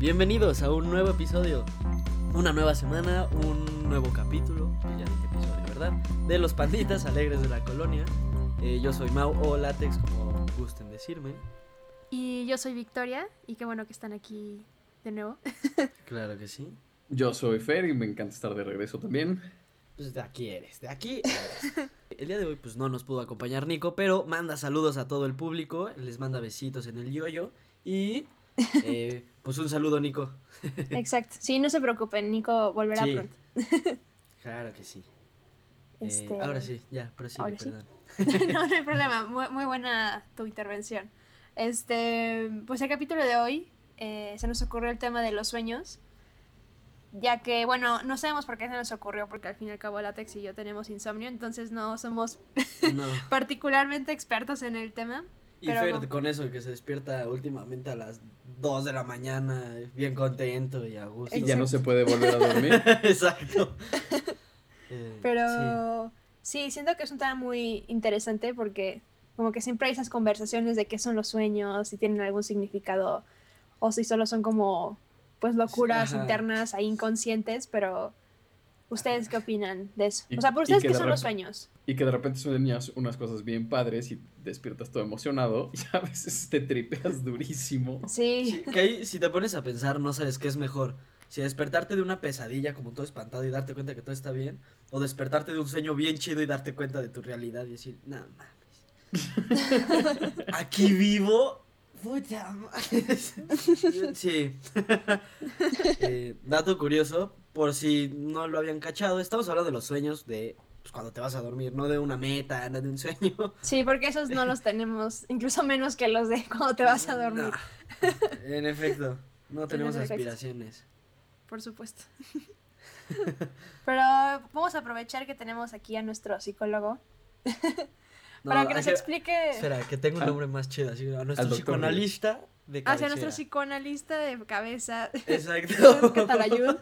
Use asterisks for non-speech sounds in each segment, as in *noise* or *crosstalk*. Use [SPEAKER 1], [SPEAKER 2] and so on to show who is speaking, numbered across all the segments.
[SPEAKER 1] Bienvenidos a un nuevo episodio, una nueva semana, un nuevo capítulo, ya dije episodio, ¿verdad? De los panditas alegres de la colonia. Eh, yo soy Mau o Látex, como gusten decirme.
[SPEAKER 2] Y yo soy Victoria, y qué bueno que están aquí de nuevo. *laughs*
[SPEAKER 1] Claro que sí.
[SPEAKER 3] Yo soy Fer y me encanta estar de regreso también.
[SPEAKER 1] Pues de aquí eres, de aquí eres. El día de hoy pues no nos pudo acompañar Nico, pero manda saludos a todo el público, les manda besitos en el yoyo y *laughs* eh, pues un saludo Nico. *laughs*
[SPEAKER 2] Exacto. Sí, no se preocupen, Nico volverá
[SPEAKER 1] Sí.
[SPEAKER 2] pronto. *laughs*
[SPEAKER 1] Claro que sí. Eh,
[SPEAKER 2] Este,
[SPEAKER 1] ahora sí, ya, prosigue,
[SPEAKER 2] ahora sí.
[SPEAKER 1] perdón. *laughs*
[SPEAKER 2] no, no hay problema. Muy, muy buena tu intervención. Este, pues el capítulo de hoy eh, se nos ocurrió el tema de los sueños. Ya que, bueno, no sabemos por qué se nos ocurrió, porque al fin y al cabo Látex y yo tenemos insomnio, entonces no somos
[SPEAKER 1] No.
[SPEAKER 2] particularmente expertos en el tema.
[SPEAKER 1] Y
[SPEAKER 2] Pero
[SPEAKER 1] Fer con eso que se despierta últimamente a las 2 de la mañana, bien contento y a gusto.
[SPEAKER 3] Y ya no se puede volver a dormir. *laughs*
[SPEAKER 1] Exacto. *laughs* Eh,
[SPEAKER 2] Pero sí. siento que es un tema muy interesante porque como que siempre hay esas conversaciones de qué son los sueños, si tienen algún significado o si solo son como pues locuras
[SPEAKER 1] Ajá.
[SPEAKER 2] internas ahí inconscientes, pero ¿ustedes qué opinan de eso?
[SPEAKER 3] Y-
[SPEAKER 2] O sea, ¿por ustedes
[SPEAKER 3] que
[SPEAKER 2] qué son los sueños?
[SPEAKER 3] Y que de repente sueñas unas cosas bien padres y despiertas todo emocionado. *laughs* Y a veces te tripeas durísimo.
[SPEAKER 2] Sí,
[SPEAKER 1] Sí, que ahí, si te pones a pensar, no sabes qué es mejor. Si despertarte de una pesadilla como todo espantado y darte cuenta que todo está bien, o despertarte de un sueño bien chido y darte cuenta de tu realidad y decir, no mames. *laughs* Aquí vivo. Puta madre". *laughs* Sí. Eh, dato curioso, por si no lo habían cachado, estamos hablando de los sueños de pues, cuando te vas a dormir, no de una meta, no de un sueño. *laughs*
[SPEAKER 2] sí, porque esos no los tenemos, incluso menos que los de cuando te vas a dormir,
[SPEAKER 1] No. En efecto, no *laughs* tenemos
[SPEAKER 2] efecto.
[SPEAKER 1] aspiraciones.
[SPEAKER 2] por supuesto. *laughs* Pero vamos a aprovechar que tenemos aquí a nuestro psicólogo
[SPEAKER 1] No,
[SPEAKER 2] para que nos explique
[SPEAKER 1] Espera, que tengo un
[SPEAKER 3] Ah.
[SPEAKER 1] nombre más chido, así, a nuestro psicoanalista de
[SPEAKER 2] hacia nuestro psicoanalista de cabeza,
[SPEAKER 1] Exacto. *laughs*
[SPEAKER 2] Catalayud,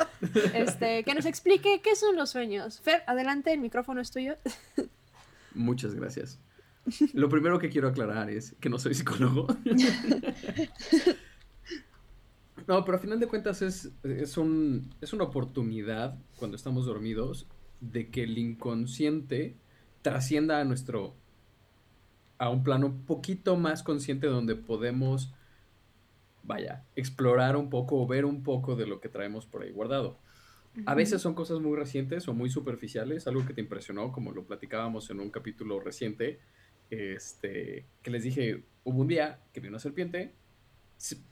[SPEAKER 2] este, que nos explique qué son los sueños. Fer, adelante, el micrófono es tuyo.
[SPEAKER 3] Muchas gracias. Lo primero que quiero aclarar es que no soy psicólogo. No, pero a final de cuentas es, es, un, es una oportunidad cuando estamos dormidos de que el inconsciente trascienda a nuestro a un plano un poquito más consciente donde podemos vaya, explorar un poco o ver un poco de lo que traemos por ahí guardado. A veces son cosas muy recientes o muy superficiales, algo que te impresionó, como lo platicábamos en un capítulo reciente, este, que les dije, hubo un día que vi una serpiente,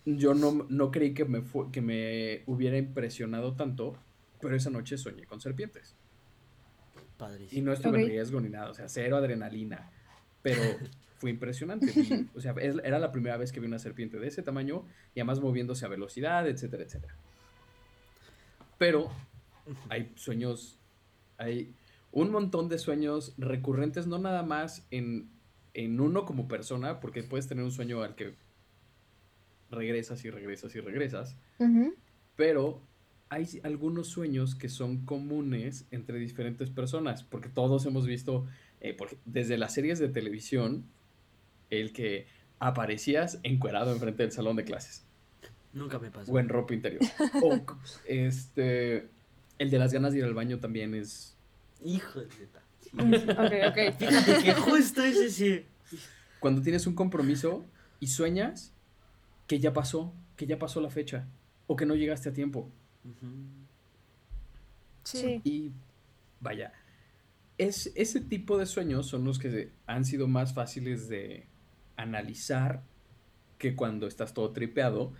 [SPEAKER 3] yo no, no creí que me, que me hubiera impresionado tanto, pero esa noche soñé con serpientes. Y
[SPEAKER 1] Padrísimo.
[SPEAKER 3] no estuve
[SPEAKER 2] Ok.
[SPEAKER 3] en riesgo ni nada, o sea, cero adrenalina, pero *laughs* fue impresionante. vi- o sea, era la primera vez que vi una serpiente de ese tamaño y además moviéndose a velocidad, etcétera, etcétera. Pero hay sueños, hay un montón de sueños recurrentes, no nada más en, en uno como persona, porque puedes tener un sueño al que regresas y regresas y regresas, pero hay algunos sueños que son comunes entre diferentes personas, porque todos hemos visto, eh, desde las series de televisión, el que aparecías encuerado enfrente del salón de clases
[SPEAKER 1] Nunca me pasó.
[SPEAKER 3] o en ropa interior. *laughs* O este, el de las ganas de ir al baño también es
[SPEAKER 1] Hijo de ta- sí.
[SPEAKER 2] Ok, ok.
[SPEAKER 1] Fíjate que justo ese sí.
[SPEAKER 3] cuando tienes un compromiso y sueñas que ya pasó, que ya pasó la fecha o que no llegaste a tiempo.
[SPEAKER 2] Sí.
[SPEAKER 3] Y vaya, es, ese tipo de sueños son los que se- han sido más fáciles de analizar que cuando estás todo tripeado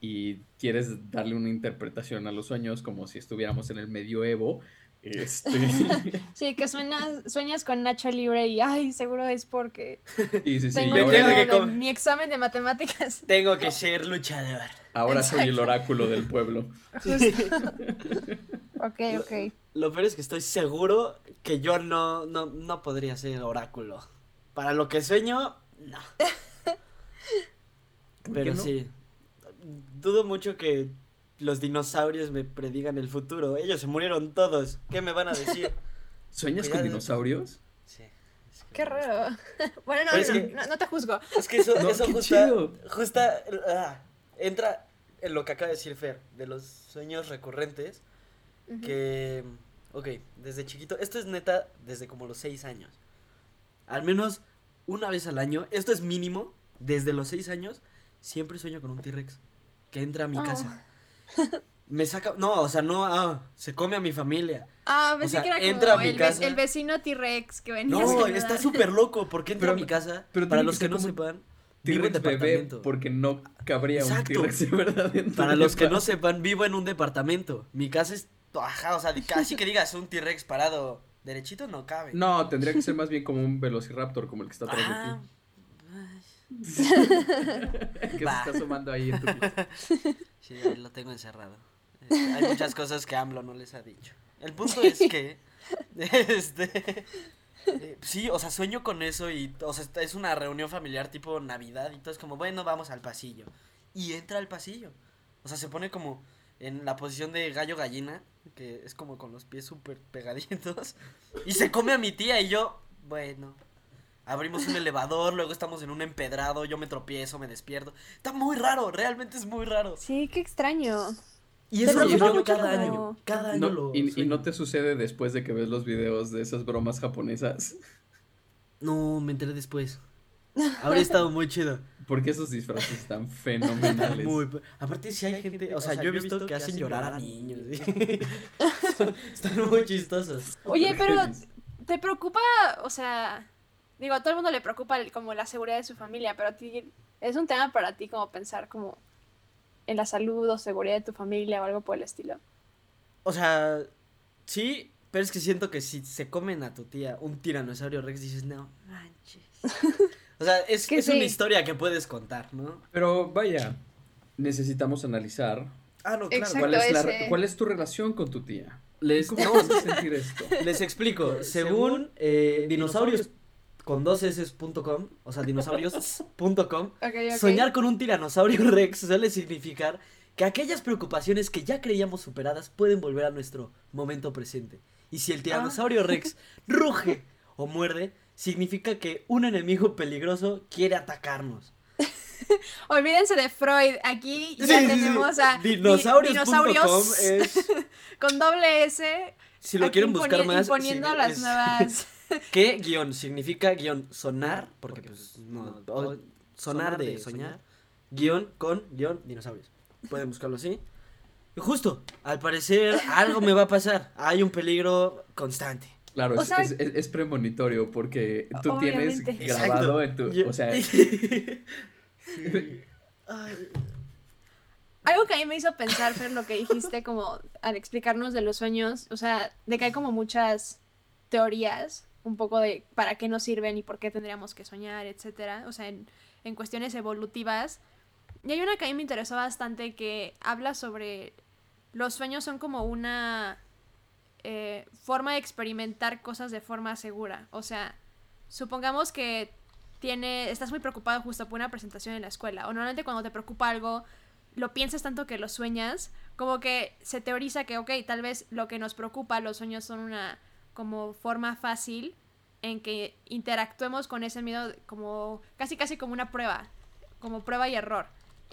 [SPEAKER 3] y quieres darle una interpretación a los sueños como si estuviéramos en el medioevo. Este, *laughs*
[SPEAKER 2] Sí, que suenas, sueñas con Nacho Libre y ay, seguro es porque *laughs*
[SPEAKER 3] y sí, sí,
[SPEAKER 2] tengo
[SPEAKER 1] Tengo que
[SPEAKER 2] mi examen de matemáticas. *laughs*
[SPEAKER 1] Tengo que ser luchador.
[SPEAKER 3] ahora soy el oráculo del pueblo.
[SPEAKER 2] Ok, ok.
[SPEAKER 1] Lo peor es que estoy seguro que yo no, no, no podría ser oráculo. Para lo que sueño, no. *laughs*
[SPEAKER 3] ¿Por
[SPEAKER 1] Pero
[SPEAKER 3] no?
[SPEAKER 1] sí. Dudo mucho que los dinosaurios me predigan el futuro. Ellos se murieron todos. ¿Qué me van a decir? *laughs*
[SPEAKER 3] ¿Sueñas con dinosaurios?
[SPEAKER 1] Sí. es que-
[SPEAKER 2] Qué raro. *laughs* Bueno, no, no,
[SPEAKER 1] que-
[SPEAKER 2] no, no te juzgo.
[SPEAKER 1] Es que eso,
[SPEAKER 3] No,
[SPEAKER 1] eso
[SPEAKER 3] qué
[SPEAKER 1] justa,
[SPEAKER 3] chido.
[SPEAKER 1] justa, ah, entra, en lo que acaba de decir Fer, de los sueños recurrentes,
[SPEAKER 2] Ujú.
[SPEAKER 1] que, ok, desde chiquito, esto es neta desde como los seis años. Al menos una vez al año, esto es mínimo, desde los seis años, siempre sueño con un T-Rex que entra a mi
[SPEAKER 2] Oh.
[SPEAKER 1] casa. *laughs* Me saca, no, o sea, no, ah, se come a mi familia.
[SPEAKER 2] Ah, pensé
[SPEAKER 1] sea,
[SPEAKER 2] que era
[SPEAKER 1] entra a
[SPEAKER 2] como
[SPEAKER 1] mi
[SPEAKER 2] el, ve-
[SPEAKER 1] casa.
[SPEAKER 2] el vecino T-Rex que venía. a
[SPEAKER 1] No,
[SPEAKER 2] saludar.
[SPEAKER 1] está súper loco, porque entra
[SPEAKER 3] Pero-
[SPEAKER 1] a mi casa,
[SPEAKER 3] pero
[SPEAKER 1] para los
[SPEAKER 3] que
[SPEAKER 1] que no
[SPEAKER 3] como un
[SPEAKER 1] sepan, vivo en
[SPEAKER 3] T-Rex bebé
[SPEAKER 1] departamento.
[SPEAKER 3] porque no cabría un
[SPEAKER 1] Exacto.
[SPEAKER 3] T-Rex de verdad
[SPEAKER 1] Para
[SPEAKER 3] de
[SPEAKER 1] los que no sepan, vivo en un departamento. Mi casa es, ajá, o sea, casi que digas un T-Rex parado derechito no cabe.
[SPEAKER 3] No, tendría que ser más bien como un Velociraptor, como el que está atrás
[SPEAKER 1] Ah,
[SPEAKER 3] de ti. *laughs* que
[SPEAKER 1] Va.
[SPEAKER 3] se está asomando ahí en tu *laughs*
[SPEAKER 1] sí, ahí lo tengo encerrado. Este, hay muchas cosas que AMLO no les ha dicho. El punto es que, *laughs* este, eh, sí, o sea, sueño con eso y, o sea, es una reunión familiar tipo Navidad y todo es como, bueno, vamos al pasillo. Y entra al pasillo. O sea, se pone como en la posición de gallo gallina, que es como con los pies súper pegaditos, *laughs* y se come a mi tía y yo, bueno, abrimos un elevador, luego estamos en un empedrado, yo me tropiezo, me despierto. Está muy raro, realmente es muy raro.
[SPEAKER 2] Sí, qué extraño.
[SPEAKER 1] Y eso lo
[SPEAKER 2] mucho
[SPEAKER 1] cada año, cada año
[SPEAKER 3] No,
[SPEAKER 1] lo
[SPEAKER 3] y, no te sucede después de que ves los videos de esas bromas japonesas.
[SPEAKER 1] No, me enteré después. Habría *laughs* estado muy chido.
[SPEAKER 3] Porque esos disfraces están fenomenales.
[SPEAKER 1] Muy, aparte si hay gente, o sea, yo he visto que hacen llorar a niños. Están *laughs* muy chistosos.
[SPEAKER 2] Oye, pero ¿te preocupa, o sea, digo, a todo el mundo le preocupa el- como la seguridad de su familia, pero a ti es un tema para ti como pensar como en la salud o seguridad de tu familia o algo por el estilo.
[SPEAKER 1] O sea, sí, pero es que siento que si se comen a tu tía un tiranosaurio rex dices, no, manches. *laughs* O sea, es,
[SPEAKER 2] Que
[SPEAKER 1] es una historia que puedes contar, ¿no?
[SPEAKER 3] Pero vaya, necesitamos analizar
[SPEAKER 1] Ah, no,
[SPEAKER 2] Exacto.
[SPEAKER 3] cuál es, la,
[SPEAKER 2] ese.
[SPEAKER 3] cuál es tu relación con tu tía.
[SPEAKER 1] Les,
[SPEAKER 3] ¿Cómo
[SPEAKER 1] no,
[SPEAKER 3] vas a sentir esto? *laughs*
[SPEAKER 1] Les explico, según eh, dinosaurios con dos s.com, o sea, dinosaurios.com, *laughs* soñar con un tiranosaurio *laughs* rex suele significar que aquellas preocupaciones que ya creíamos superadas pueden volver a nuestro momento presente. Y si el tiranosaurio rex ruge o muerde, significa que un enemigo peligroso quiere atacarnos. *laughs*
[SPEAKER 2] Olvídense de Freud, aquí ya
[SPEAKER 1] Sí, sí, sí.
[SPEAKER 2] tenemos a di-
[SPEAKER 1] Dinosaurios.com
[SPEAKER 2] dinosaurios
[SPEAKER 1] es, *laughs*
[SPEAKER 2] con doble S.
[SPEAKER 1] si lo quieren buscar más,
[SPEAKER 2] Imponiendo
[SPEAKER 1] sí,
[SPEAKER 2] las
[SPEAKER 1] es-
[SPEAKER 2] nuevas. *laughs*
[SPEAKER 1] ¿Qué guion significa guion sonar? Porque pues no, o- sonar de soñar. Guión con guion dinosaurios. Pueden buscarlo así. Y justo, al parecer algo me va a pasar. Hay un peligro constante.
[SPEAKER 3] Claro,
[SPEAKER 2] O
[SPEAKER 3] es,
[SPEAKER 2] sea-
[SPEAKER 3] es, es- es premonitorio porque tú
[SPEAKER 2] Obviamente.
[SPEAKER 3] tienes grabado en tu...
[SPEAKER 1] Yo-
[SPEAKER 3] O sea, *laughs*
[SPEAKER 1] Sí. Ay,
[SPEAKER 2] Algo que a mí me hizo pensar, Fer, lo que dijiste como al explicarnos de los sueños, o sea, de que hay como muchas teorías, un poco de para qué nos sirven y por qué tendríamos que soñar, etcétera, o sea, en, en cuestiones evolutivas. Y hay una que a mí me interesó bastante que habla sobre los sueños son como una eh, forma de experimentar cosas de forma segura. O sea, supongamos que tiene, estás muy preocupado justo por una presentación en la escuela, o normalmente cuando te preocupa algo, lo piensas tanto que lo sueñas, como que se teoriza que, ok, tal vez lo que nos preocupa, los sueños son una como forma fácil en que interactuemos con ese miedo como casi casi como una prueba, como prueba y error.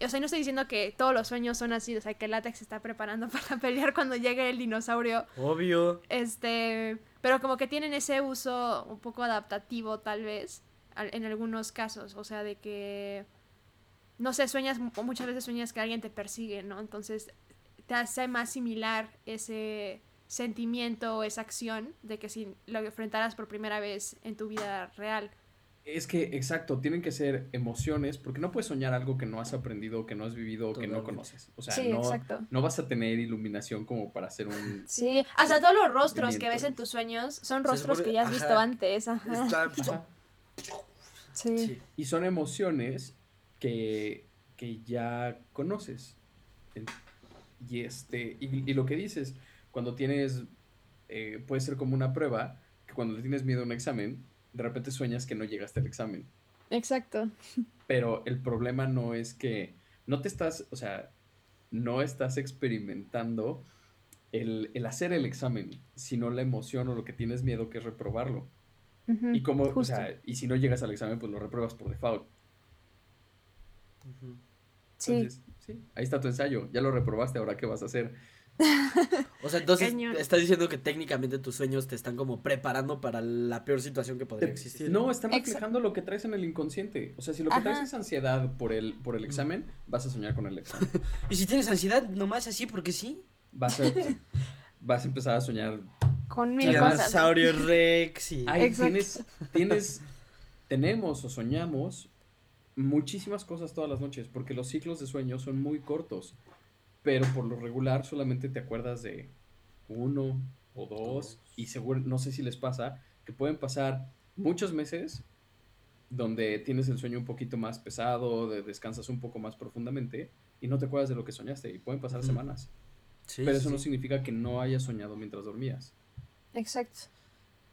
[SPEAKER 2] O sea, no estoy diciendo que todos los sueños son así, o sea, que el látex se está preparando *laughs* para pelear cuando llegue el dinosaurio,
[SPEAKER 1] Obvio.
[SPEAKER 2] este, pero como que tienen ese uso un poco adaptativo tal vez en algunos casos, o sea, de que no sé, sueñas mu- muchas veces sueñas que alguien te persigue, ¿no? Entonces te hace más similar ese sentimiento o esa acción de que si lo enfrentaras por primera vez en tu vida real.
[SPEAKER 3] Es que, exacto, tienen que ser emociones porque no puedes soñar algo que no has aprendido, que no has vivido, que no
[SPEAKER 1] Totalmente.
[SPEAKER 3] conoces. O sea,
[SPEAKER 2] Sí,
[SPEAKER 3] no,
[SPEAKER 2] exacto.
[SPEAKER 3] no vas a tener iluminación como para hacer un... *laughs*
[SPEAKER 2] Sí, hasta todos los rostros que ves en tus sueños son rostros
[SPEAKER 1] supone-
[SPEAKER 2] que ya has
[SPEAKER 1] ajá.
[SPEAKER 2] visto antes. Ajá.
[SPEAKER 1] Está-
[SPEAKER 3] Ajá.
[SPEAKER 2] Sí.
[SPEAKER 1] Sí.
[SPEAKER 3] Y son emociones que, que ya conoces. Y, este, y, y lo que dices, cuando tienes, eh, puede ser como una prueba, que cuando le tienes miedo a un examen, de repente sueñas que no llegaste al examen.
[SPEAKER 2] Exacto. *laughs*
[SPEAKER 3] Pero el problema no es que no te estás, o sea, no estás experimentando el, el hacer el examen, sino la emoción o lo que tienes miedo que es reprobarlo. Y como, o sea, y si no llegas al examen, pues lo repruebas por default.
[SPEAKER 1] Ujú.
[SPEAKER 2] Sí.
[SPEAKER 3] Entonces, sí, ahí está tu ensayo. Ya lo reprobaste, ahora qué vas a hacer.
[SPEAKER 1] O sea, entonces
[SPEAKER 2] Cañón.
[SPEAKER 1] estás diciendo que técnicamente tus sueños te están como preparando para la peor situación que podría existir.
[SPEAKER 3] No, están reflejando lo que traes en el inconsciente. O sea, si lo que
[SPEAKER 2] Ajá.
[SPEAKER 3] traes es ansiedad por el, por el examen, vas a soñar con el examen. *laughs*
[SPEAKER 1] Y si tienes ansiedad, nomás así porque sí.
[SPEAKER 3] Vas a, vas a empezar a soñar.
[SPEAKER 2] Con mil
[SPEAKER 1] Rex y... *laughs*
[SPEAKER 3] Ay, tienes, tienes, tenemos o soñamos muchísimas cosas todas las noches, porque los ciclos de sueño son muy cortos, pero por lo regular solamente te acuerdas de uno o dos, y seguro, no sé si les pasa, que pueden pasar muchos meses donde tienes el sueño un poquito más pesado, de- descansas un poco más profundamente y no te acuerdas de lo que soñaste, y pueden pasar semanas,
[SPEAKER 1] Sí,
[SPEAKER 3] pero
[SPEAKER 1] sí,
[SPEAKER 3] eso no significa que no hayas soñado mientras dormías.
[SPEAKER 2] Exacto.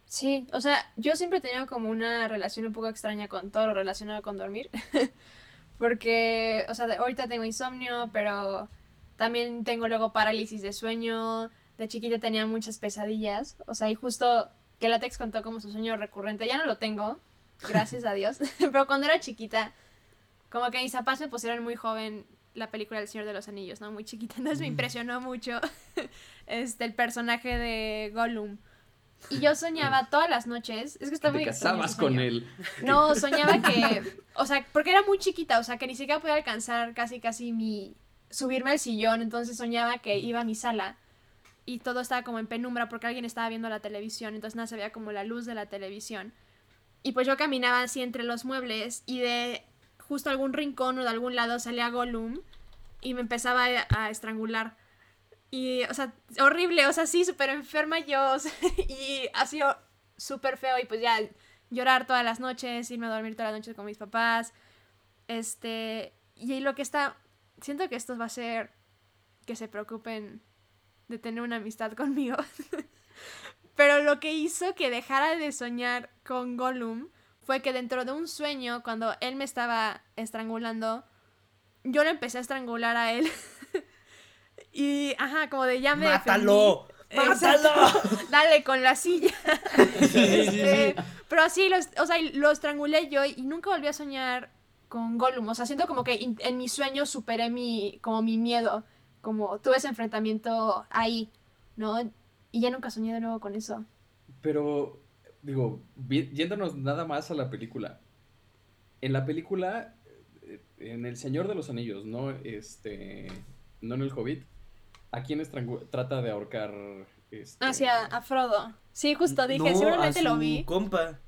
[SPEAKER 2] Sí, o sea, yo siempre he tenido como una relación un poco extraña con todo lo relacionado con dormir. *laughs* Porque, o sea, de- ahorita tengo insomnio, pero también tengo luego parálisis de sueño. De chiquita tenía muchas pesadillas. O sea, y justo que Latex contó como su sueño recurrente, ya no lo tengo, gracias a Dios. *laughs* Pero cuando era chiquita, como que mis papás me pusieron muy joven la película del Señor de los Anillos, ¿no? Muy chiquita. Entonces me
[SPEAKER 1] Mm.
[SPEAKER 2] impresionó mucho *laughs* este, el personaje de Gollum. Y yo soñaba *laughs* todas las noches. Es que
[SPEAKER 3] Que
[SPEAKER 2] muy
[SPEAKER 3] te casabas con él.
[SPEAKER 2] No, soñaba que, o sea, porque era muy chiquita, o sea, que ni siquiera podía alcanzar casi, casi mi, subirme al sillón, entonces soñaba que iba a mi sala y todo estaba como en penumbra porque alguien estaba viendo la televisión, entonces nada se veía como la luz de la televisión. Y pues yo caminaba así entre los muebles y de justo algún rincón o de algún lado salía Gollum y me empezaba a, estrangular. Y, o sea, horrible, o sea, sí, súper enferma yo, *laughs* y ha sido súper feo y pues ya llorar todas las noches, irme a dormir todas las noches con mis papás, este, y lo que está, siento que esto va a ser que se preocupen de tener una amistad conmigo, *laughs* pero lo que hizo que dejara de soñar con Gollum fue que dentro de un sueño, cuando él me estaba estrangulando, yo lo empecé a estrangular a él. *laughs* y, ajá, como de ya me
[SPEAKER 1] ¡Mátalo!
[SPEAKER 2] defendí. *laughs* Dale con la silla.
[SPEAKER 1] Sí, sí, sí, sí.
[SPEAKER 2] Este, Pero así, los, o sea, lo estrangulé yo y nunca volví a soñar con Gollum. O sea, siento como que in- en mi sueño superé mi, como mi miedo. Como tuve ese enfrentamiento ahí, ¿no? Y ya nunca soñé de nuevo con eso.
[SPEAKER 3] Pero, digo, yéndonos nada más a la película. En la película, eh, en El Señor de los Anillos, no este, no en El Hobbit, ¿a quién trata de ahorcar? Este,
[SPEAKER 2] Hacia a Frodo. Sí, justo dije,
[SPEAKER 1] No,
[SPEAKER 2] seguramente
[SPEAKER 1] a
[SPEAKER 2] lo
[SPEAKER 1] su
[SPEAKER 2] vi.
[SPEAKER 1] compa.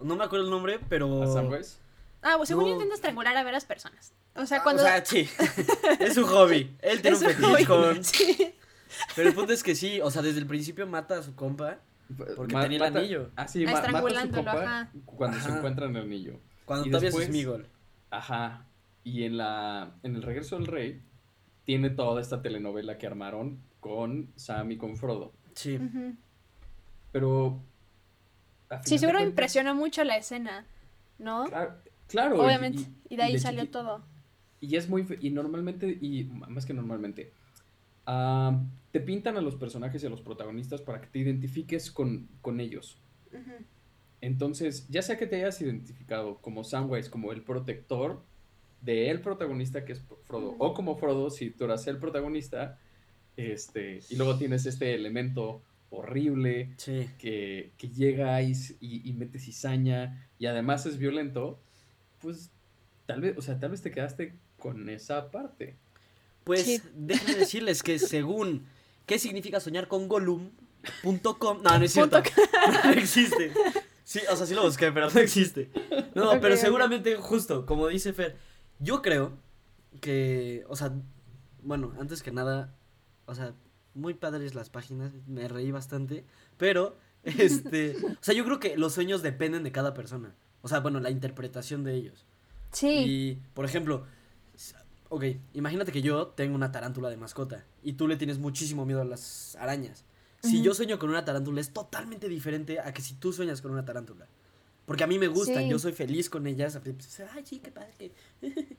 [SPEAKER 1] No me acuerdo el nombre, pero...
[SPEAKER 3] a Samwise?
[SPEAKER 2] Ah, pues según yo
[SPEAKER 1] No.
[SPEAKER 2] intento estrangular a varias personas. O sea,
[SPEAKER 1] Ah,
[SPEAKER 2] cuando...
[SPEAKER 1] O sea, *laughs* sí. es su hobby. Él tiene
[SPEAKER 2] Es
[SPEAKER 1] un fetiche con...
[SPEAKER 2] Sí.
[SPEAKER 1] Pero el punto es que sí, o sea, desde el principio mata a su compa porque
[SPEAKER 3] Ma-
[SPEAKER 1] tenía el
[SPEAKER 3] mata-
[SPEAKER 1] anillo.
[SPEAKER 3] Ah, sí,
[SPEAKER 2] Ah,
[SPEAKER 3] ma- mata a su
[SPEAKER 2] estrangulándolo,
[SPEAKER 3] compa
[SPEAKER 2] ajá.
[SPEAKER 3] cuando se
[SPEAKER 1] Ajá.
[SPEAKER 3] encuentran el anillo.
[SPEAKER 1] Cuando
[SPEAKER 3] Y
[SPEAKER 1] todavía
[SPEAKER 3] después-
[SPEAKER 1] es Smigol.
[SPEAKER 3] Ajá. Y en la en el regreso del rey tiene toda esta telenovela que armaron con Sam y con Frodo.
[SPEAKER 1] Sí.
[SPEAKER 3] Pero
[SPEAKER 2] Sí, seguro impresionó mucho la escena, ¿no?
[SPEAKER 3] Claro, claro, y-
[SPEAKER 2] Obviamente.
[SPEAKER 3] y-
[SPEAKER 2] Y, de ahí
[SPEAKER 3] de
[SPEAKER 2] salió todo.
[SPEAKER 3] Y es muy fe- y normalmente y más que normalmente ah, te pintan a los personajes y a los protagonistas para que te identifiques con, con ellos. Entonces, ya sea que te hayas identificado como Samwise, como el protector de el protagonista que es Frodo, o como Frodo si tú eras el protagonista, este, y luego tienes este elemento horrible
[SPEAKER 1] Sí.
[SPEAKER 3] que, que llega y, y, y mete cizaña y además es violento, pues tal vez, o sea, tal vez te quedaste con esa parte.
[SPEAKER 1] Pues
[SPEAKER 2] Sí.
[SPEAKER 1] déjenme decirles que según qué significa soñar con Gollum.com. No, no es cierto. No existe. Sí, o sea, sí lo busqué, pero no existe. No,
[SPEAKER 2] Ok,
[SPEAKER 1] pero seguramente, justo, como dice Fer, yo creo que, o sea, bueno, antes que nada, o sea, muy padres las páginas, me reí bastante, pero, este, o sea, yo creo que los sueños dependen de cada persona. O sea, bueno, la interpretación de ellos.
[SPEAKER 2] Sí.
[SPEAKER 1] Y, por ejemplo, ok, imagínate que yo tengo una tarántula de mascota y tú le tienes muchísimo miedo a las arañas. Si yo sueño con una tarántula es totalmente diferente a que si tú sueñas con una tarántula. Porque a mí me gustan,
[SPEAKER 2] Sí.
[SPEAKER 1] yo soy feliz con ellas. Ay, sí, qué padre. que-". *laughs*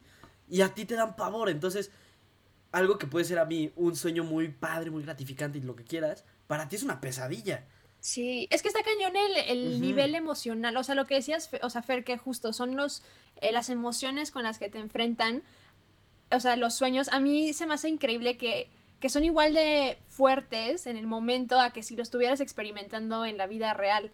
[SPEAKER 1] y a ti te dan pavor. Entonces, algo que puede ser a mí un sueño muy padre, muy gratificante y lo que quieras, para ti es una pesadilla.
[SPEAKER 2] Sí, es que está cañón el, el nivel emocional, o sea, lo que decías, o sea, Fer, que justo son los, eh, las emociones con las que te enfrentan, o sea, los sueños, a mí se me hace increíble que, que son igual de fuertes en el momento a que si lo estuvieras experimentando en la vida real.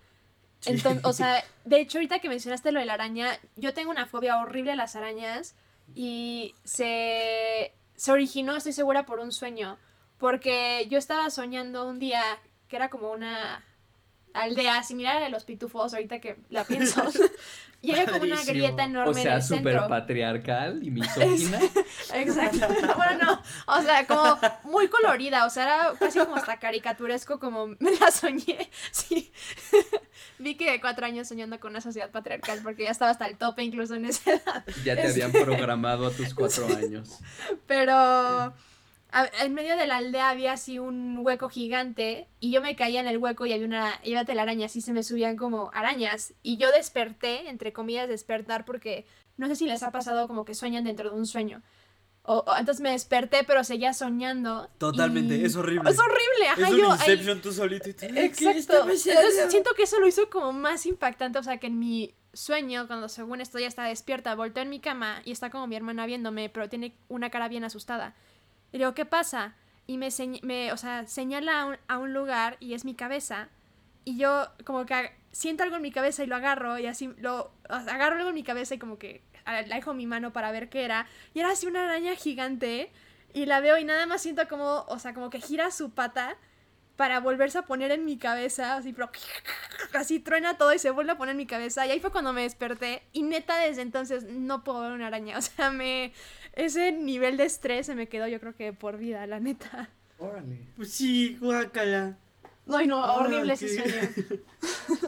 [SPEAKER 1] Sí.
[SPEAKER 2] Entonces, o *laughs* sea, de hecho, ahorita que mencionaste lo de la araña, yo tengo una fobia horrible a las arañas y se, se originó, estoy segura, por un sueño. Porque yo estaba soñando un día que era como una aldea similar a la de los pitufos, ahorita que la pienso. *laughs* y era como una grieta
[SPEAKER 3] O
[SPEAKER 2] enorme en
[SPEAKER 3] sea, súper patriarcal y misógina. *laughs*
[SPEAKER 2] Exacto. *laughs* Bueno, no. O sea, como muy colorida. O sea, era casi como hasta caricaturesco como me la soñé. Sí. Vi que cuatro años soñando con una sociedad patriarcal porque ya estaba hasta el tope incluso en esa edad.
[SPEAKER 3] Ya te habían programado a tus cuatro años.
[SPEAKER 2] Pero a- en medio de la aldea había así un hueco gigante y yo me caía en el hueco y había una, y había telarañas así se me subían como arañas. Y yo desperté, entre comillas, despertar porque no sé si les ha pasado como que sueñan dentro de un sueño. O, o- entonces me desperté, pero seguía soñando.
[SPEAKER 1] Totalmente,
[SPEAKER 2] y-
[SPEAKER 1] es horrible.
[SPEAKER 2] Es horrible, ajá.
[SPEAKER 1] Es un
[SPEAKER 2] yo ahí-
[SPEAKER 1] Inception tú solito. y tú, "Ay, ¿qué
[SPEAKER 2] Exacto.
[SPEAKER 1] está
[SPEAKER 2] Entonces,
[SPEAKER 1] pasando?"
[SPEAKER 2] siento que eso lo hizo como más impactante. O sea, que en mi sueño, cuando según esto ya está despierta, volteo en mi cama y está como mi hermana viéndome, pero tiene una cara bien asustada. Y digo, ¿qué pasa? Y me, o sea, señala a un, a un lugar y es mi cabeza. Y yo como que siento algo en mi cabeza y lo agarro y así lo agarro algo en mi cabeza y como que alejo mi mano para ver qué era. Y era así una araña gigante y la veo y nada más siento como, o sea, como que gira su pata para volverse a poner en mi cabeza, así, pero *laughs* así truena todo y se vuelve a poner en mi cabeza. Y ahí fue cuando me desperté. Y neta, desde entonces no puedo ver una araña. *laughs* O sea, me. Ese nivel de estrés se me quedó, yo creo que por vida, la neta.
[SPEAKER 3] Órale.
[SPEAKER 1] Pues sí, guácala.
[SPEAKER 2] Ay, no, horrible ese sueño.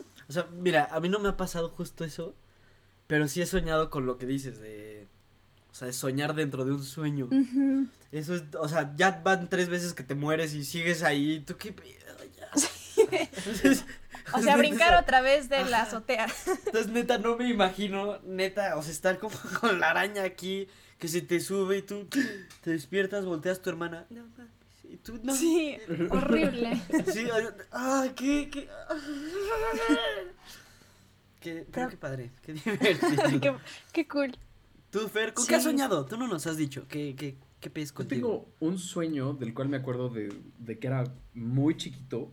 [SPEAKER 2] *laughs*
[SPEAKER 1] O sea, mira, a mí no me ha pasado justo eso, pero sí he soñado con lo que dices de... O sea, de soñar dentro de un sueño. Eso es, o sea, ya van tres veces que te mueres y sigues ahí, ¿tú qué pedo? Ya. Entonces, *laughs*
[SPEAKER 2] O sea, brincar *laughs* otra vez de la azotea.
[SPEAKER 1] Entonces, neta, no me imagino, neta, o sea, estar como con la araña aquí, que se te sube y tú te despiertas, volteas a tu hermana. No mames. Y tú, no.
[SPEAKER 2] Sí, horrible.
[SPEAKER 1] Sí, ay, ah, qué, qué. Qué, pero qué padre, qué divertido.
[SPEAKER 2] qué, qué cool.
[SPEAKER 1] Tú, Fer, ¿con qué has
[SPEAKER 2] Sí.
[SPEAKER 1] soñado? Tú no nos has dicho. ¿Qué, qué, qué pez
[SPEAKER 3] Yo tengo un sueño del cual me acuerdo de, de que era muy chiquito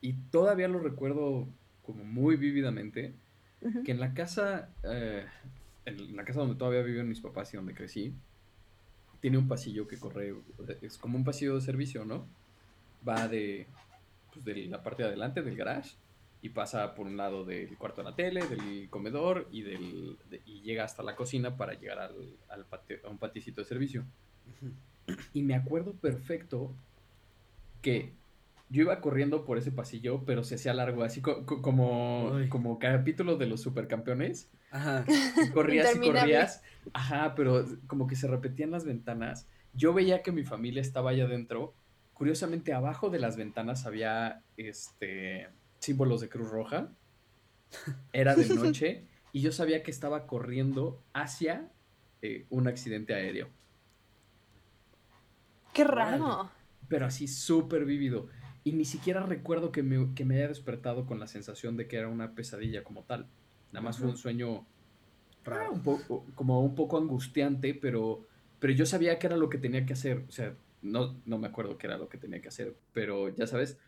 [SPEAKER 3] y todavía lo recuerdo como muy vívidamente, que en la casa, eh, en la casa donde todavía viven mis papás y donde crecí, tiene un pasillo que corre, es como un pasillo de servicio, ¿no? Va de, pues, de la parte de adelante del garage y pasa por un lado del cuarto de la tele, del comedor y, del, de- y llega hasta la cocina para llegar al, al patio- a un paticito de servicio. Y me acuerdo perfecto que yo iba corriendo por ese pasillo, pero se hacía largo, así co- co- como,
[SPEAKER 1] Uy.
[SPEAKER 3] como capítulo de los supercampeones.
[SPEAKER 1] Ajá. *laughs*
[SPEAKER 3] Y corrías y corrías. Ajá, pero como que se repetían las ventanas. Yo veía que mi familia estaba allá adentro. Curiosamente, abajo de las ventanas había este símbolos de Cruz Roja. Era de *laughs* noche y yo sabía que estaba corriendo hacia eh, un accidente aéreo.
[SPEAKER 2] Qué raro.
[SPEAKER 3] pero así súper vívido. Y ni siquiera recuerdo que me, que me haya despertado con la sensación de que era una pesadilla como tal. Nada más fue un sueño
[SPEAKER 1] Raro.
[SPEAKER 3] un poco, como un poco angustiante, pero, pero yo sabía que era lo que tenía que hacer. O sea, no, no me acuerdo qué era lo que tenía que hacer, pero ya sabes,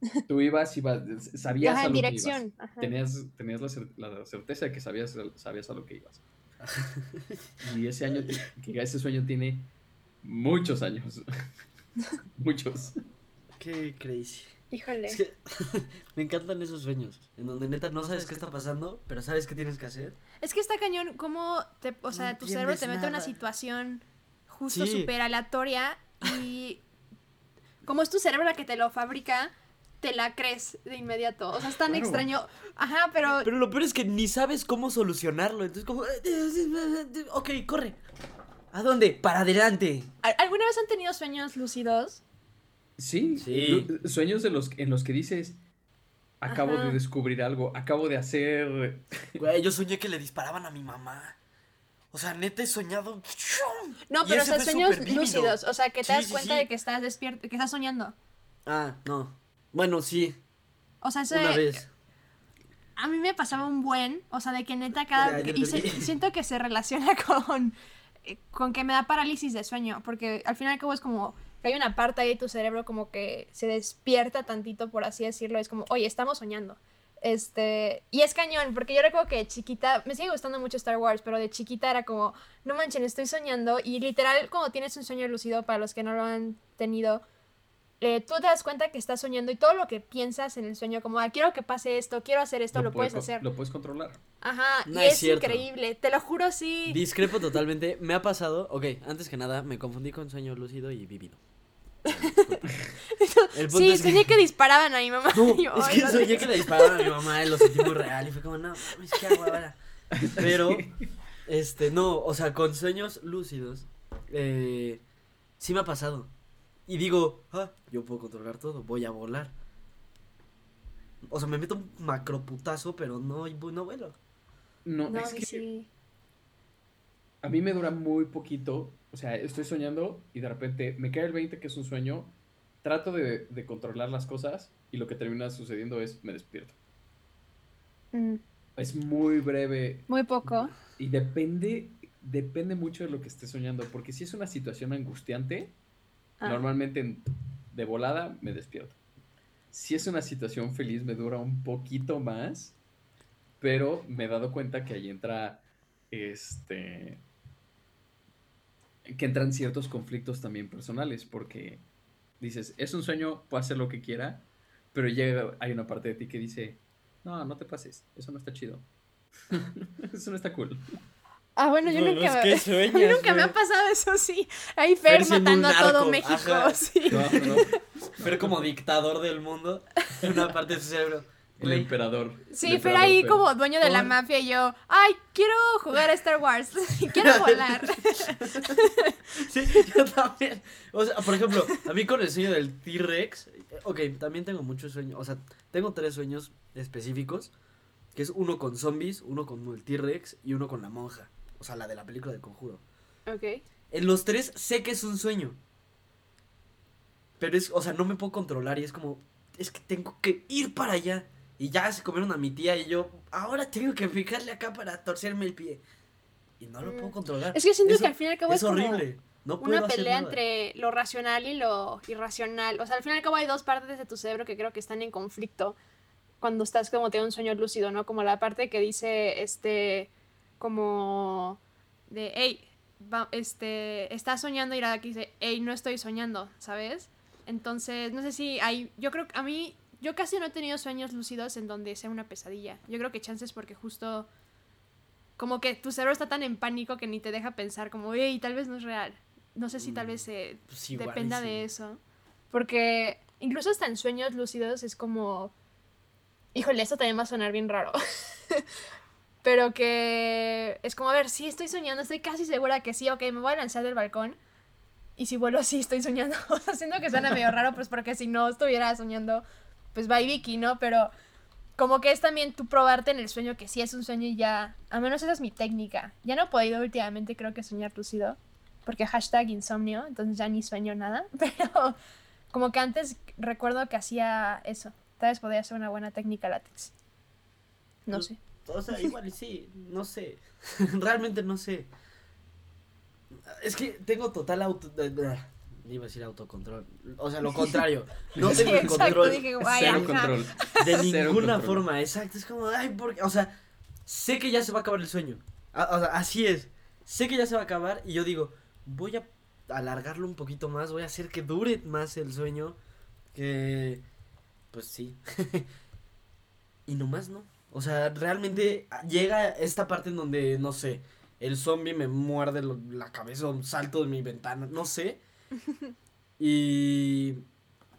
[SPEAKER 3] *laughs* tú ibas, ibas sabías
[SPEAKER 2] Ajá,
[SPEAKER 3] a lo
[SPEAKER 2] dirección.
[SPEAKER 3] que ibas.
[SPEAKER 2] Ajá.
[SPEAKER 3] Tenías, tenías la, cer- la certeza de que sabías, sabías a lo que ibas. *laughs* Y ese año, que ese sueño tiene muchos años. *laughs* muchos.
[SPEAKER 1] Qué crazy.
[SPEAKER 2] Híjole.
[SPEAKER 1] Es que *laughs* me encantan esos sueños, en donde neta no sabes qué está pasando, pero sabes qué tienes que hacer.
[SPEAKER 2] Es que está cañón cómo te, o sea,
[SPEAKER 1] No
[SPEAKER 2] tu cerebro te mete en una situación justo
[SPEAKER 1] Sí.
[SPEAKER 2] súper aleatoria y *laughs* como es tu cerebro la que te lo fabrica, te la crees de inmediato. O sea, es tan
[SPEAKER 3] Claro.
[SPEAKER 2] extraño. Ajá, pero,
[SPEAKER 1] Pero lo peor es que ni sabes cómo solucionarlo, entonces como... Ok, corre. ¿A dónde? Para adelante.
[SPEAKER 2] ¿al- ¿alguna vez han tenido sueños lúcidos?
[SPEAKER 3] Sí, sueños de los, en los que dices, acabo
[SPEAKER 2] Ajá.
[SPEAKER 3] de descubrir algo, acabo de hacer...
[SPEAKER 1] Güey, yo soñé que le disparaban a mi mamá. O sea, neta he soñado...
[SPEAKER 2] No, pero o sea, sueños lúcidos, o sea, que te
[SPEAKER 1] Sí,
[SPEAKER 2] das
[SPEAKER 1] sí,
[SPEAKER 2] cuenta
[SPEAKER 1] sí.
[SPEAKER 2] de que estás despierto, que estás soñando.
[SPEAKER 1] Ah, no. Bueno, sí,
[SPEAKER 2] O sea, eso
[SPEAKER 1] una
[SPEAKER 2] de-
[SPEAKER 1] vez.
[SPEAKER 2] a mí me pasaba un buen, o sea, de que neta cada
[SPEAKER 1] Ya, ya
[SPEAKER 2] y se- siento que se relaciona *laughs* con con que me da parálisis de sueño, porque al final y al cabo es como que hay una parte ahí de tu cerebro como que se despierta tantito, por así decirlo, es como, oye, estamos soñando. Este, y es cañón, porque yo recuerdo que de chiquita, me sigue gustando mucho Star Wars, pero de chiquita era como, no manchen, estoy soñando. Y literal, como tienes un sueño lúcido, para los que no lo han tenido, eh, tú te das cuenta que estás soñando y todo lo que piensas en el sueño, como, ah, quiero que pase esto, quiero hacer esto, lo,
[SPEAKER 3] puedes
[SPEAKER 2] hacer.
[SPEAKER 3] Lo puedes controlar.
[SPEAKER 2] Ajá,
[SPEAKER 1] No
[SPEAKER 2] y
[SPEAKER 1] es
[SPEAKER 2] increíble, te lo juro, sí.
[SPEAKER 1] Discrepo totalmente. Me ha pasado. Ok, antes que nada, me confundí con sueño lúcido y vivido. El *laughs* punto
[SPEAKER 2] Sí,
[SPEAKER 1] es que-
[SPEAKER 2] soñé que disparaban a mi mamá.
[SPEAKER 1] No,
[SPEAKER 2] yo,
[SPEAKER 1] es
[SPEAKER 2] "Ay,
[SPEAKER 1] que
[SPEAKER 2] no
[SPEAKER 1] soñé
[SPEAKER 2] sé".
[SPEAKER 1] que le dispararon a mi mamá y lo sentí muy real. Y fue como, no, mames, ¿qué hago ahora? *laughs* Pero, este, no, o sea, con sueños lúcidos, eh, sí me ha pasado. Y digo, ah, yo puedo controlar todo, voy a volar. O sea, me meto un macroputazo, pero no, no vuelo.
[SPEAKER 3] No,
[SPEAKER 2] No,
[SPEAKER 3] es que
[SPEAKER 2] sí.
[SPEAKER 3] a mí me dura muy poquito. O sea, estoy soñando y de repente me cae el 20 que es un sueño. Trato de, de controlar las cosas y lo que termina sucediendo es me despierto.
[SPEAKER 2] Mm,
[SPEAKER 3] Es muy breve
[SPEAKER 2] muy poco.
[SPEAKER 3] y depende, depende mucho de lo que esté soñando. Porque si es una situación angustiante,
[SPEAKER 2] Ah.
[SPEAKER 3] normalmente en- de volada me despierto. Si es una situación feliz, me dura un poquito más. Pero me he dado cuenta que ahí entra este que entran ciertos conflictos también personales, porque dices, es un sueño, puedo hacer lo que quiera, pero llega, hay una parte de ti que dice, no, no te pases, eso no está chido. *laughs* eso no está cool.
[SPEAKER 2] Ah, bueno, yo
[SPEAKER 1] No,
[SPEAKER 2] nunca,
[SPEAKER 1] no, es que *laughs* sueñas,
[SPEAKER 2] a mí nunca me ha pasado eso, sí. Ahí Fer
[SPEAKER 1] Fer
[SPEAKER 2] matando a todo México,
[SPEAKER 1] ajá. *laughs*
[SPEAKER 2] sí.
[SPEAKER 3] No, no,
[SPEAKER 1] Pero como dictador del mundo, en una parte de su cerebro.
[SPEAKER 3] El emperador.
[SPEAKER 2] Sí,
[SPEAKER 3] el emperador
[SPEAKER 2] ahí como dueño de la mafia y yo, ay, quiero jugar a Star Wars, *laughs* quiero *laughs* volar.
[SPEAKER 1] Sí, yo también. O sea, por ejemplo, a mí con el sueño del T-Rex, ok, también tengo muchos sueños, o sea, tengo tres sueños específicos, que es uno con zombies, uno con el T-Rex y uno con la monja, o sea, la de la película de Conjuro.
[SPEAKER 2] ok.
[SPEAKER 1] En los tres sé que es un sueño, pero es, o sea, no me puedo controlar y es como, es que tengo que ir para allá. Y ya se comieron a mi tía y yo, ahora tengo que picarle acá para torcerme el pie. Y no lo puedo
[SPEAKER 2] Mm.
[SPEAKER 1] controlar.
[SPEAKER 2] Es que siento
[SPEAKER 1] Eso
[SPEAKER 2] que al fin y al cabo es,
[SPEAKER 1] es
[SPEAKER 2] como
[SPEAKER 1] horrible. No puedo
[SPEAKER 2] una pelea entre lo racional y lo irracional. O sea, al fin y al cabo hay dos partes de tu cerebro que creo que están en conflicto cuando estás como teniendo un sueño lúcido, ¿no? Como la parte que dice, este, como de, hey, va- este, estás soñando y la que dice, hey, no estoy soñando, ¿sabes? Entonces, no sé si hay, yo creo que a mí, yo casi no he tenido sueños lúcidos en donde sea una pesadilla. Yo creo que chances porque justo como que tu cerebro está tan en pánico que ni te deja pensar como, hey, tal vez no es real. No sé si tal
[SPEAKER 1] Mm,
[SPEAKER 2] vez eh,
[SPEAKER 1] Pues
[SPEAKER 2] dependa
[SPEAKER 1] sí.
[SPEAKER 2] de eso. Porque incluso hasta en sueños lúcidos es como, híjole, esto también va a sonar bien raro. *laughs* Pero que es como, a ver, sí estoy soñando, estoy casi segura que sí, ok, me voy a lanzar del balcón. Y si vuelo, sí estoy soñando. *laughs* Siento que suena medio raro, pues porque si no estuviera soñando, pues bye Vicky, ¿no? Pero como que es también tú probarte en el sueño que sí es un sueño y ya, al menos esa es mi técnica. Ya no he podido últimamente creo que soñar lúcido, porque hashtag insomnio, entonces ya ni sueño nada, *laughs* pero como que antes recuerdo que hacía eso. Tal vez podría ser una buena técnica látex. No
[SPEAKER 1] Pues,
[SPEAKER 2] sé.
[SPEAKER 1] O sea, igual y sí, no sé. *laughs* Realmente no sé. Es que tengo total auto. Iba a decir autocontrol. O sea, lo *laughs* contrario. No
[SPEAKER 2] Sí,
[SPEAKER 1] tengo
[SPEAKER 2] exacto,
[SPEAKER 1] control
[SPEAKER 2] dije,
[SPEAKER 3] Cero control. *laughs*
[SPEAKER 1] de ninguna
[SPEAKER 3] control.
[SPEAKER 1] forma. Exacto. Es como, ay, porque. O sea, sé que ya se va a acabar el sueño. A- o sea, así es. Sé que ya se va a acabar y yo digo, voy a alargarlo un poquito más. Voy a hacer que dure más el sueño. Que. Pues sí. *laughs* y nomás no. O sea, realmente llega esta parte en donde, no sé, el zombie me muerde lo- la cabeza o salto de mi ventana, no sé. *laughs* Y.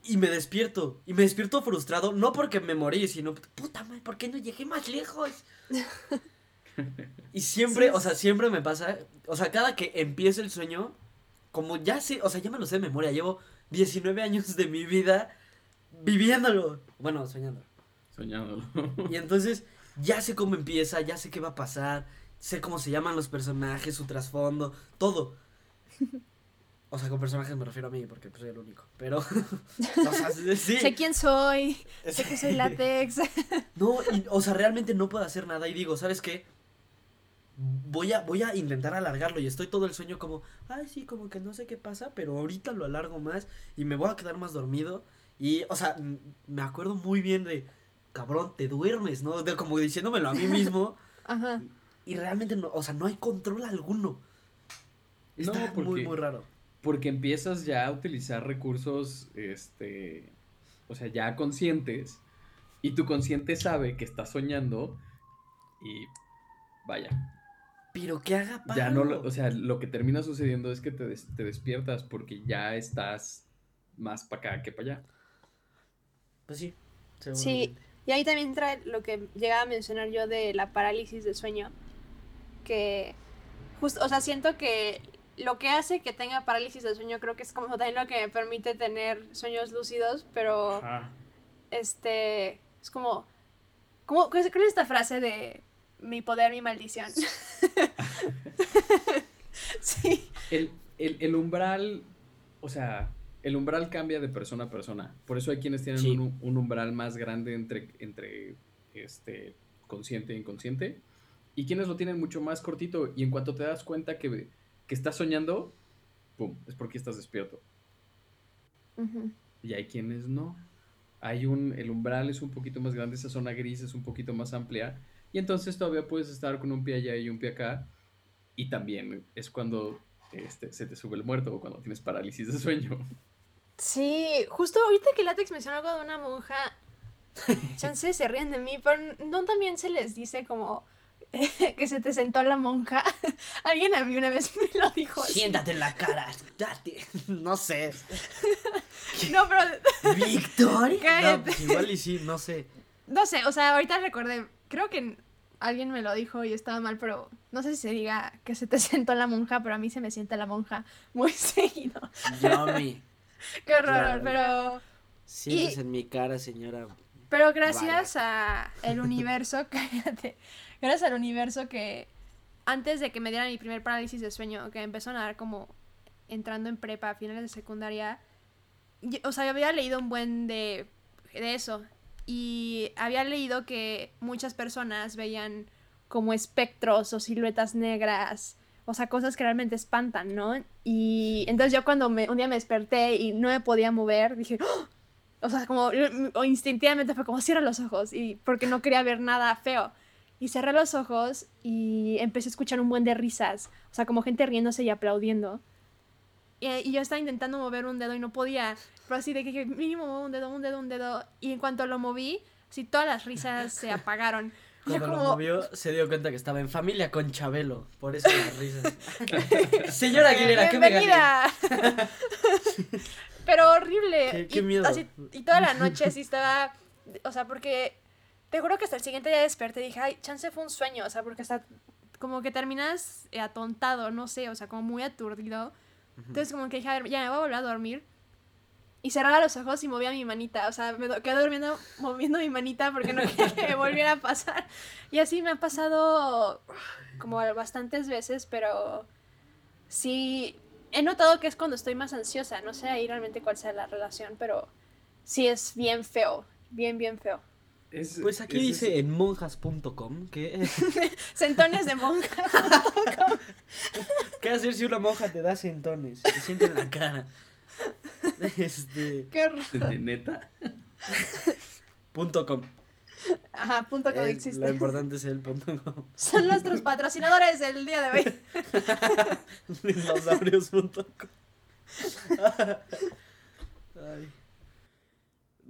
[SPEAKER 1] Y me despierto. Y me despierto frustrado, no porque me morí, sino, puta madre, ¿por qué no llegué más lejos? *laughs* y siempre,
[SPEAKER 2] Sí.
[SPEAKER 1] o sea, siempre me pasa, o sea, cada que empieza el sueño, como ya sé, o sea, ya me lo sé de memoria, llevo 19 años de mi vida viviéndolo. Bueno, soñándolo.
[SPEAKER 3] Soñándolo.
[SPEAKER 1] Y entonces ya sé cómo empieza, ya sé qué va a pasar, sé cómo se llaman los personajes, su trasfondo, todo. O sea, con personajes me refiero a mí, porque pues, soy el único. Pero, *laughs* o sea, sí.
[SPEAKER 2] Sé quién soy, sé que soy látex. *laughs*
[SPEAKER 1] No, y, o sea, realmente no puedo hacer nada y digo, ¿sabes qué? voy a, voy a intentar alargarlo y estoy todo el sueño como, ay, sí, como que no sé qué pasa, pero ahorita lo alargo más y me voy a quedar más dormido. Y, o sea, me acuerdo muy bien de, cabrón, te duermes, ¿no? De, como diciéndomelo a mí mismo. *laughs*
[SPEAKER 2] Ajá.
[SPEAKER 1] y realmente, no, o sea, no hay control alguno.
[SPEAKER 3] No,
[SPEAKER 1] Está muy,
[SPEAKER 3] porque-
[SPEAKER 1] muy raro.
[SPEAKER 3] Porque empiezas ya a utilizar recursos, este, o sea, ya conscientes, y tu consciente sabe que estás soñando, y vaya,
[SPEAKER 1] Pero que haga paro.
[SPEAKER 3] ya no, lo- o sea, lo que termina sucediendo es que te, des- te despiertas porque ya estás más para acá que para allá.
[SPEAKER 1] Pues sí.
[SPEAKER 2] Sí, y ahí también trae lo que llegaba a mencionar yo de la parálisis de sueño, que justo, o sea, siento que lo que hace que tenga parálisis de sueño creo que es como también lo que me permite tener sueños lúcidos, pero este es como, como ¿cuál es cuál es esta frase de mi poder, mi maldición? *laughs* sí,
[SPEAKER 3] El, el- el umbral, o sea, el umbral cambia de persona a persona. Por eso hay quienes tienen
[SPEAKER 1] Sí.
[SPEAKER 3] un, un umbral más grande entre, entre este, consciente e inconsciente. Y quienes lo tienen mucho más cortito. Y en cuanto te das cuenta que, que estás soñando, pum, es porque estás despierto. Y hay quienes no. Hay un, el umbral es un poquito más grande, esa zona gris es un poquito más amplia. Y entonces todavía puedes estar con un pie allá y un pie acá. Y también es cuando este, se te sube el muerto o cuando tienes parálisis de sueño.
[SPEAKER 2] Sí, justo ahorita que Látex mencionó algo de una monja, *laughs* chance se ríen de mí, pero no también se les dice como *laughs* que se te sentó la monja. *laughs* Alguien a mí una vez me lo dijo. así.
[SPEAKER 1] Siéntate en la cara, date. *laughs* No sé.
[SPEAKER 2] No, pero
[SPEAKER 1] ¿Victoria?
[SPEAKER 2] Cállate.
[SPEAKER 1] No, pues igual y sí, no sé.
[SPEAKER 2] no sé, o sea, ahorita recordé, creo que alguien me lo dijo y estaba mal, pero no sé si se diga que se te sentó la monja, pero a mí se me siente la monja muy seguido.
[SPEAKER 1] Yummy.
[SPEAKER 2] Qué horror,
[SPEAKER 1] Claro.
[SPEAKER 2] pero
[SPEAKER 1] Siéntese
[SPEAKER 2] Y-
[SPEAKER 1] en mi cara, señora.
[SPEAKER 2] Pero gracias a el universo, cállate, gracias al universo que antes de que me diera mi primer parálisis de sueño, que empezó a dar como entrando en prepa, a finales de secundaria, y- o sea, yo había leído un buen de, de eso y había leído que muchas personas veían como espectros o siluetas negras, o sea, cosas que realmente espantan, ¿no? Y entonces yo cuando me, un día me desperté y no me podía mover, dije, ¡Oh! o sea, como o instintivamente fue como cierra los ojos y porque no quería ver nada feo. Y cerré los ojos y empecé a escuchar un buen de risas, o sea, como gente riéndose y aplaudiendo. Y, y yo estaba intentando mover un dedo y no podía, pero así de que que mínimo un dedo, un dedo, un dedo. Y en cuanto lo moví, así todas las risas se *laughs* apagaron. Y
[SPEAKER 1] Cuando lo
[SPEAKER 2] como,
[SPEAKER 1] movió, se dio cuenta que estaba en familia con Chabelo. Por eso las risas. *laughs* Señora Aguilera, ¿qué me gané? *laughs*
[SPEAKER 2] Pero horrible.
[SPEAKER 1] Qué- qué
[SPEAKER 2] y,
[SPEAKER 1] miedo.
[SPEAKER 2] así- y toda la noche así estaba. O sea, porque. Te juro que hasta el siguiente día desperté y dije, ay, chance fue un sueño. O sea, porque hasta. Como que terminas eh, atontado, no sé, o sea, como muy aturdido. Entonces, como que dije, a ver, ya me voy a volver a dormir. Y cerraba los ojos y movía mi manita. O sea, me quedé durmiendo moviendo mi manita porque no quería que me volviera a pasar. Y así me ha pasado como bastantes veces, pero sí he notado que es cuando estoy más ansiosa. No sé ahí realmente cuál sea la relación, pero sí es bien feo. Bien, bien feo.
[SPEAKER 3] Es-
[SPEAKER 1] Pues aquí
[SPEAKER 3] es-
[SPEAKER 1] dice en monjas.com que *laughs*
[SPEAKER 2] Sentones de monja.
[SPEAKER 1] ¿Qué hacer si una monja te da sentones? Te siente en la cara. Este.
[SPEAKER 2] Qué horror.
[SPEAKER 3] de neta.
[SPEAKER 1] Punto com.
[SPEAKER 2] Ajá, punto que no
[SPEAKER 1] Eh,
[SPEAKER 2] existe.
[SPEAKER 1] Lo importante es el punto com.
[SPEAKER 2] Son nuestros patrocinadores del día de hoy. *laughs*
[SPEAKER 1] Dinosaurios.com. *laughs* Ay.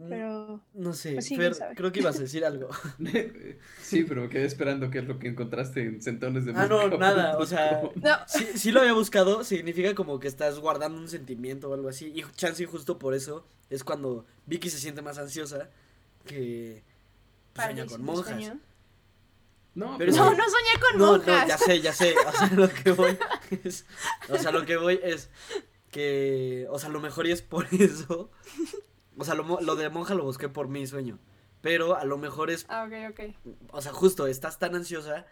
[SPEAKER 2] Pero.
[SPEAKER 1] No sé,
[SPEAKER 2] Pues sí,
[SPEAKER 1] Fer, creo que ibas a decir algo. *laughs*
[SPEAKER 3] sí, pero me quedé esperando qué es lo que encontraste en centones de
[SPEAKER 1] Ah, no, nada, *laughs* o sea,
[SPEAKER 2] No.
[SPEAKER 1] si, si lo había buscado, significa como que estás guardando un sentimiento o algo así. Y chance justo por eso es cuando Vicky se siente más ansiosa que pues, sueña con monjas.
[SPEAKER 2] sueño.
[SPEAKER 3] No,
[SPEAKER 1] Pero
[SPEAKER 2] No, no soñé con
[SPEAKER 1] No, no,
[SPEAKER 2] monjas.
[SPEAKER 1] ya sé, ya sé. O sea, lo que voy *laughs* es. O sea, lo que voy es que. O sea, lo mejor y es por eso. O sea, lo, lo de monja lo busqué por mi sueño. Pero a lo mejor es.
[SPEAKER 2] Ah, ok, ok.
[SPEAKER 1] O sea, justo, estás tan ansiosa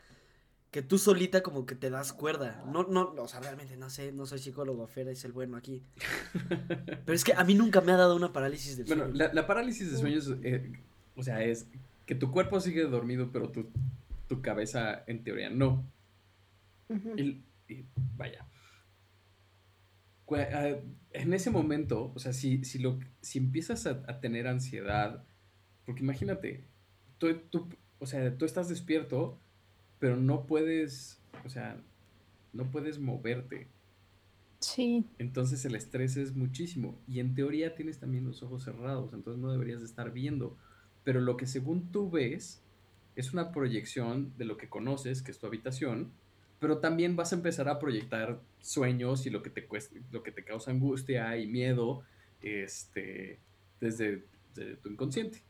[SPEAKER 1] que tú solita como que te das cuerda. No, no, o sea, realmente no sé, no soy psicólogo, Fer es el bueno aquí. *laughs* Pero es que a mí nunca me ha dado una parálisis
[SPEAKER 3] Bueno,
[SPEAKER 1] sueño.
[SPEAKER 3] la, la parálisis de sueños, eh, o sea, es que tu cuerpo sigue dormido, pero tu, tu cabeza en teoría no. Y vaya. En ese momento, o sea, si, si, lo, si empiezas a, a tener ansiedad, porque imagínate, tú, tú, o sea, tú estás despierto, pero no puedes, o sea, no puedes moverte.
[SPEAKER 2] Sí.
[SPEAKER 3] Entonces el estrés es muchísimo. Y en teoría tienes también los ojos cerrados, entonces no deberías de estar viendo. Pero lo que según tú ves es una proyección de lo que conoces, que es tu habitación, pero también vas a empezar a proyectar sueños y lo que te cuesta, lo que te causa angustia y miedo, este, desde, desde tu inconsciente.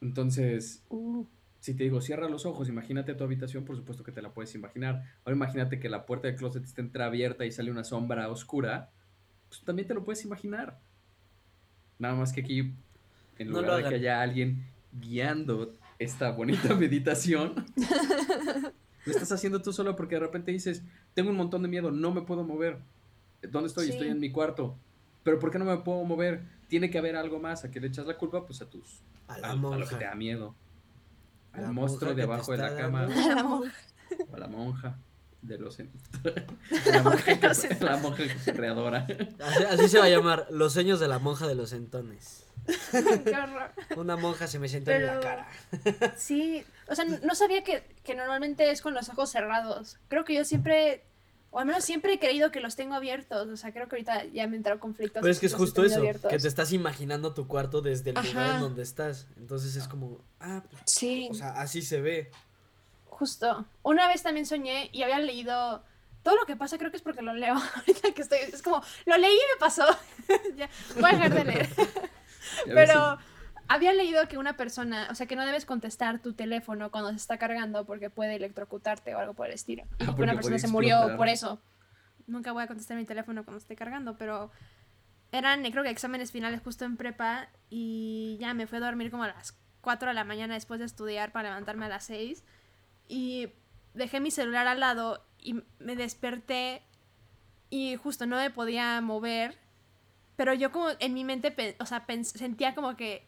[SPEAKER 3] Entonces,
[SPEAKER 2] Uh,
[SPEAKER 3] si te digo, cierra los ojos, imagínate tu habitación, por supuesto que te la puedes imaginar. Ahora imagínate que la puerta del closet está entreabierta y sale una sombra oscura, pues también te lo puedes imaginar. Nada más que aquí, en
[SPEAKER 1] No
[SPEAKER 3] lugar de que haya alguien guiando esta bonita *laughs* meditación, *laughs* lo estás haciendo tú solo porque de repente dices, tengo un montón de miedo, no me puedo mover. ¿Dónde estoy? Estoy en mi cuarto. Pero ¿por qué no me puedo mover? Tiene que haber algo más. ¿A qué le echas la culpa? Pues a tus
[SPEAKER 1] A
[SPEAKER 3] a,
[SPEAKER 1] la
[SPEAKER 3] a lo que te da miedo.
[SPEAKER 1] A
[SPEAKER 3] Al
[SPEAKER 1] la
[SPEAKER 3] monstruo
[SPEAKER 1] que
[SPEAKER 3] debajo de la cama.
[SPEAKER 1] dando- *laughs*
[SPEAKER 2] la monja.
[SPEAKER 3] O a la monja de los en- la *laughs* monja que, la monja creadora.
[SPEAKER 1] Así, así se va a llamar, los sueños de la monja de los entones. *laughs*
[SPEAKER 2] Qué horror.
[SPEAKER 1] Una monja se me sentó en la
[SPEAKER 2] Pero-
[SPEAKER 1] cara.
[SPEAKER 2] Sí, o sea, no sabía que, que normalmente es con los ojos cerrados. Creo que yo siempre, o al menos siempre he creído que los tengo abiertos. O sea, creo que ahorita ya me entraron conflictos.
[SPEAKER 1] Pero es que es justo eso,
[SPEAKER 2] abiertos.
[SPEAKER 1] que te estás imaginando tu cuarto desde el lugar
[SPEAKER 2] Ajá.
[SPEAKER 1] en donde estás. Entonces es como, ah, pues,
[SPEAKER 2] Sí,
[SPEAKER 1] o sea, así se ve.
[SPEAKER 2] justo. Una vez también soñé y había leído todo lo que pasa, creo que es porque lo leo. *laughs* Ahorita que estoy, es como, lo leí y me pasó. *laughs* ya, voy a dejar de leer. *laughs* Pero había leído que una persona, o sea, que no debes contestar tu teléfono cuando se está cargando porque puede electrocutarte o algo por el estilo. Y
[SPEAKER 3] Ah,
[SPEAKER 2] que
[SPEAKER 3] porque
[SPEAKER 2] una persona se murió por eso. Nunca voy a contestar mi teléfono cuando esté cargando, pero eran, creo que exámenes finales justo en prepa y ya me fui a dormir como a las 4 de la mañana después de estudiar para levantarme a las 6 y dejé mi celular al lado y me desperté y justo no me podía mover, pero yo como en mi mente, o sea, sentía como que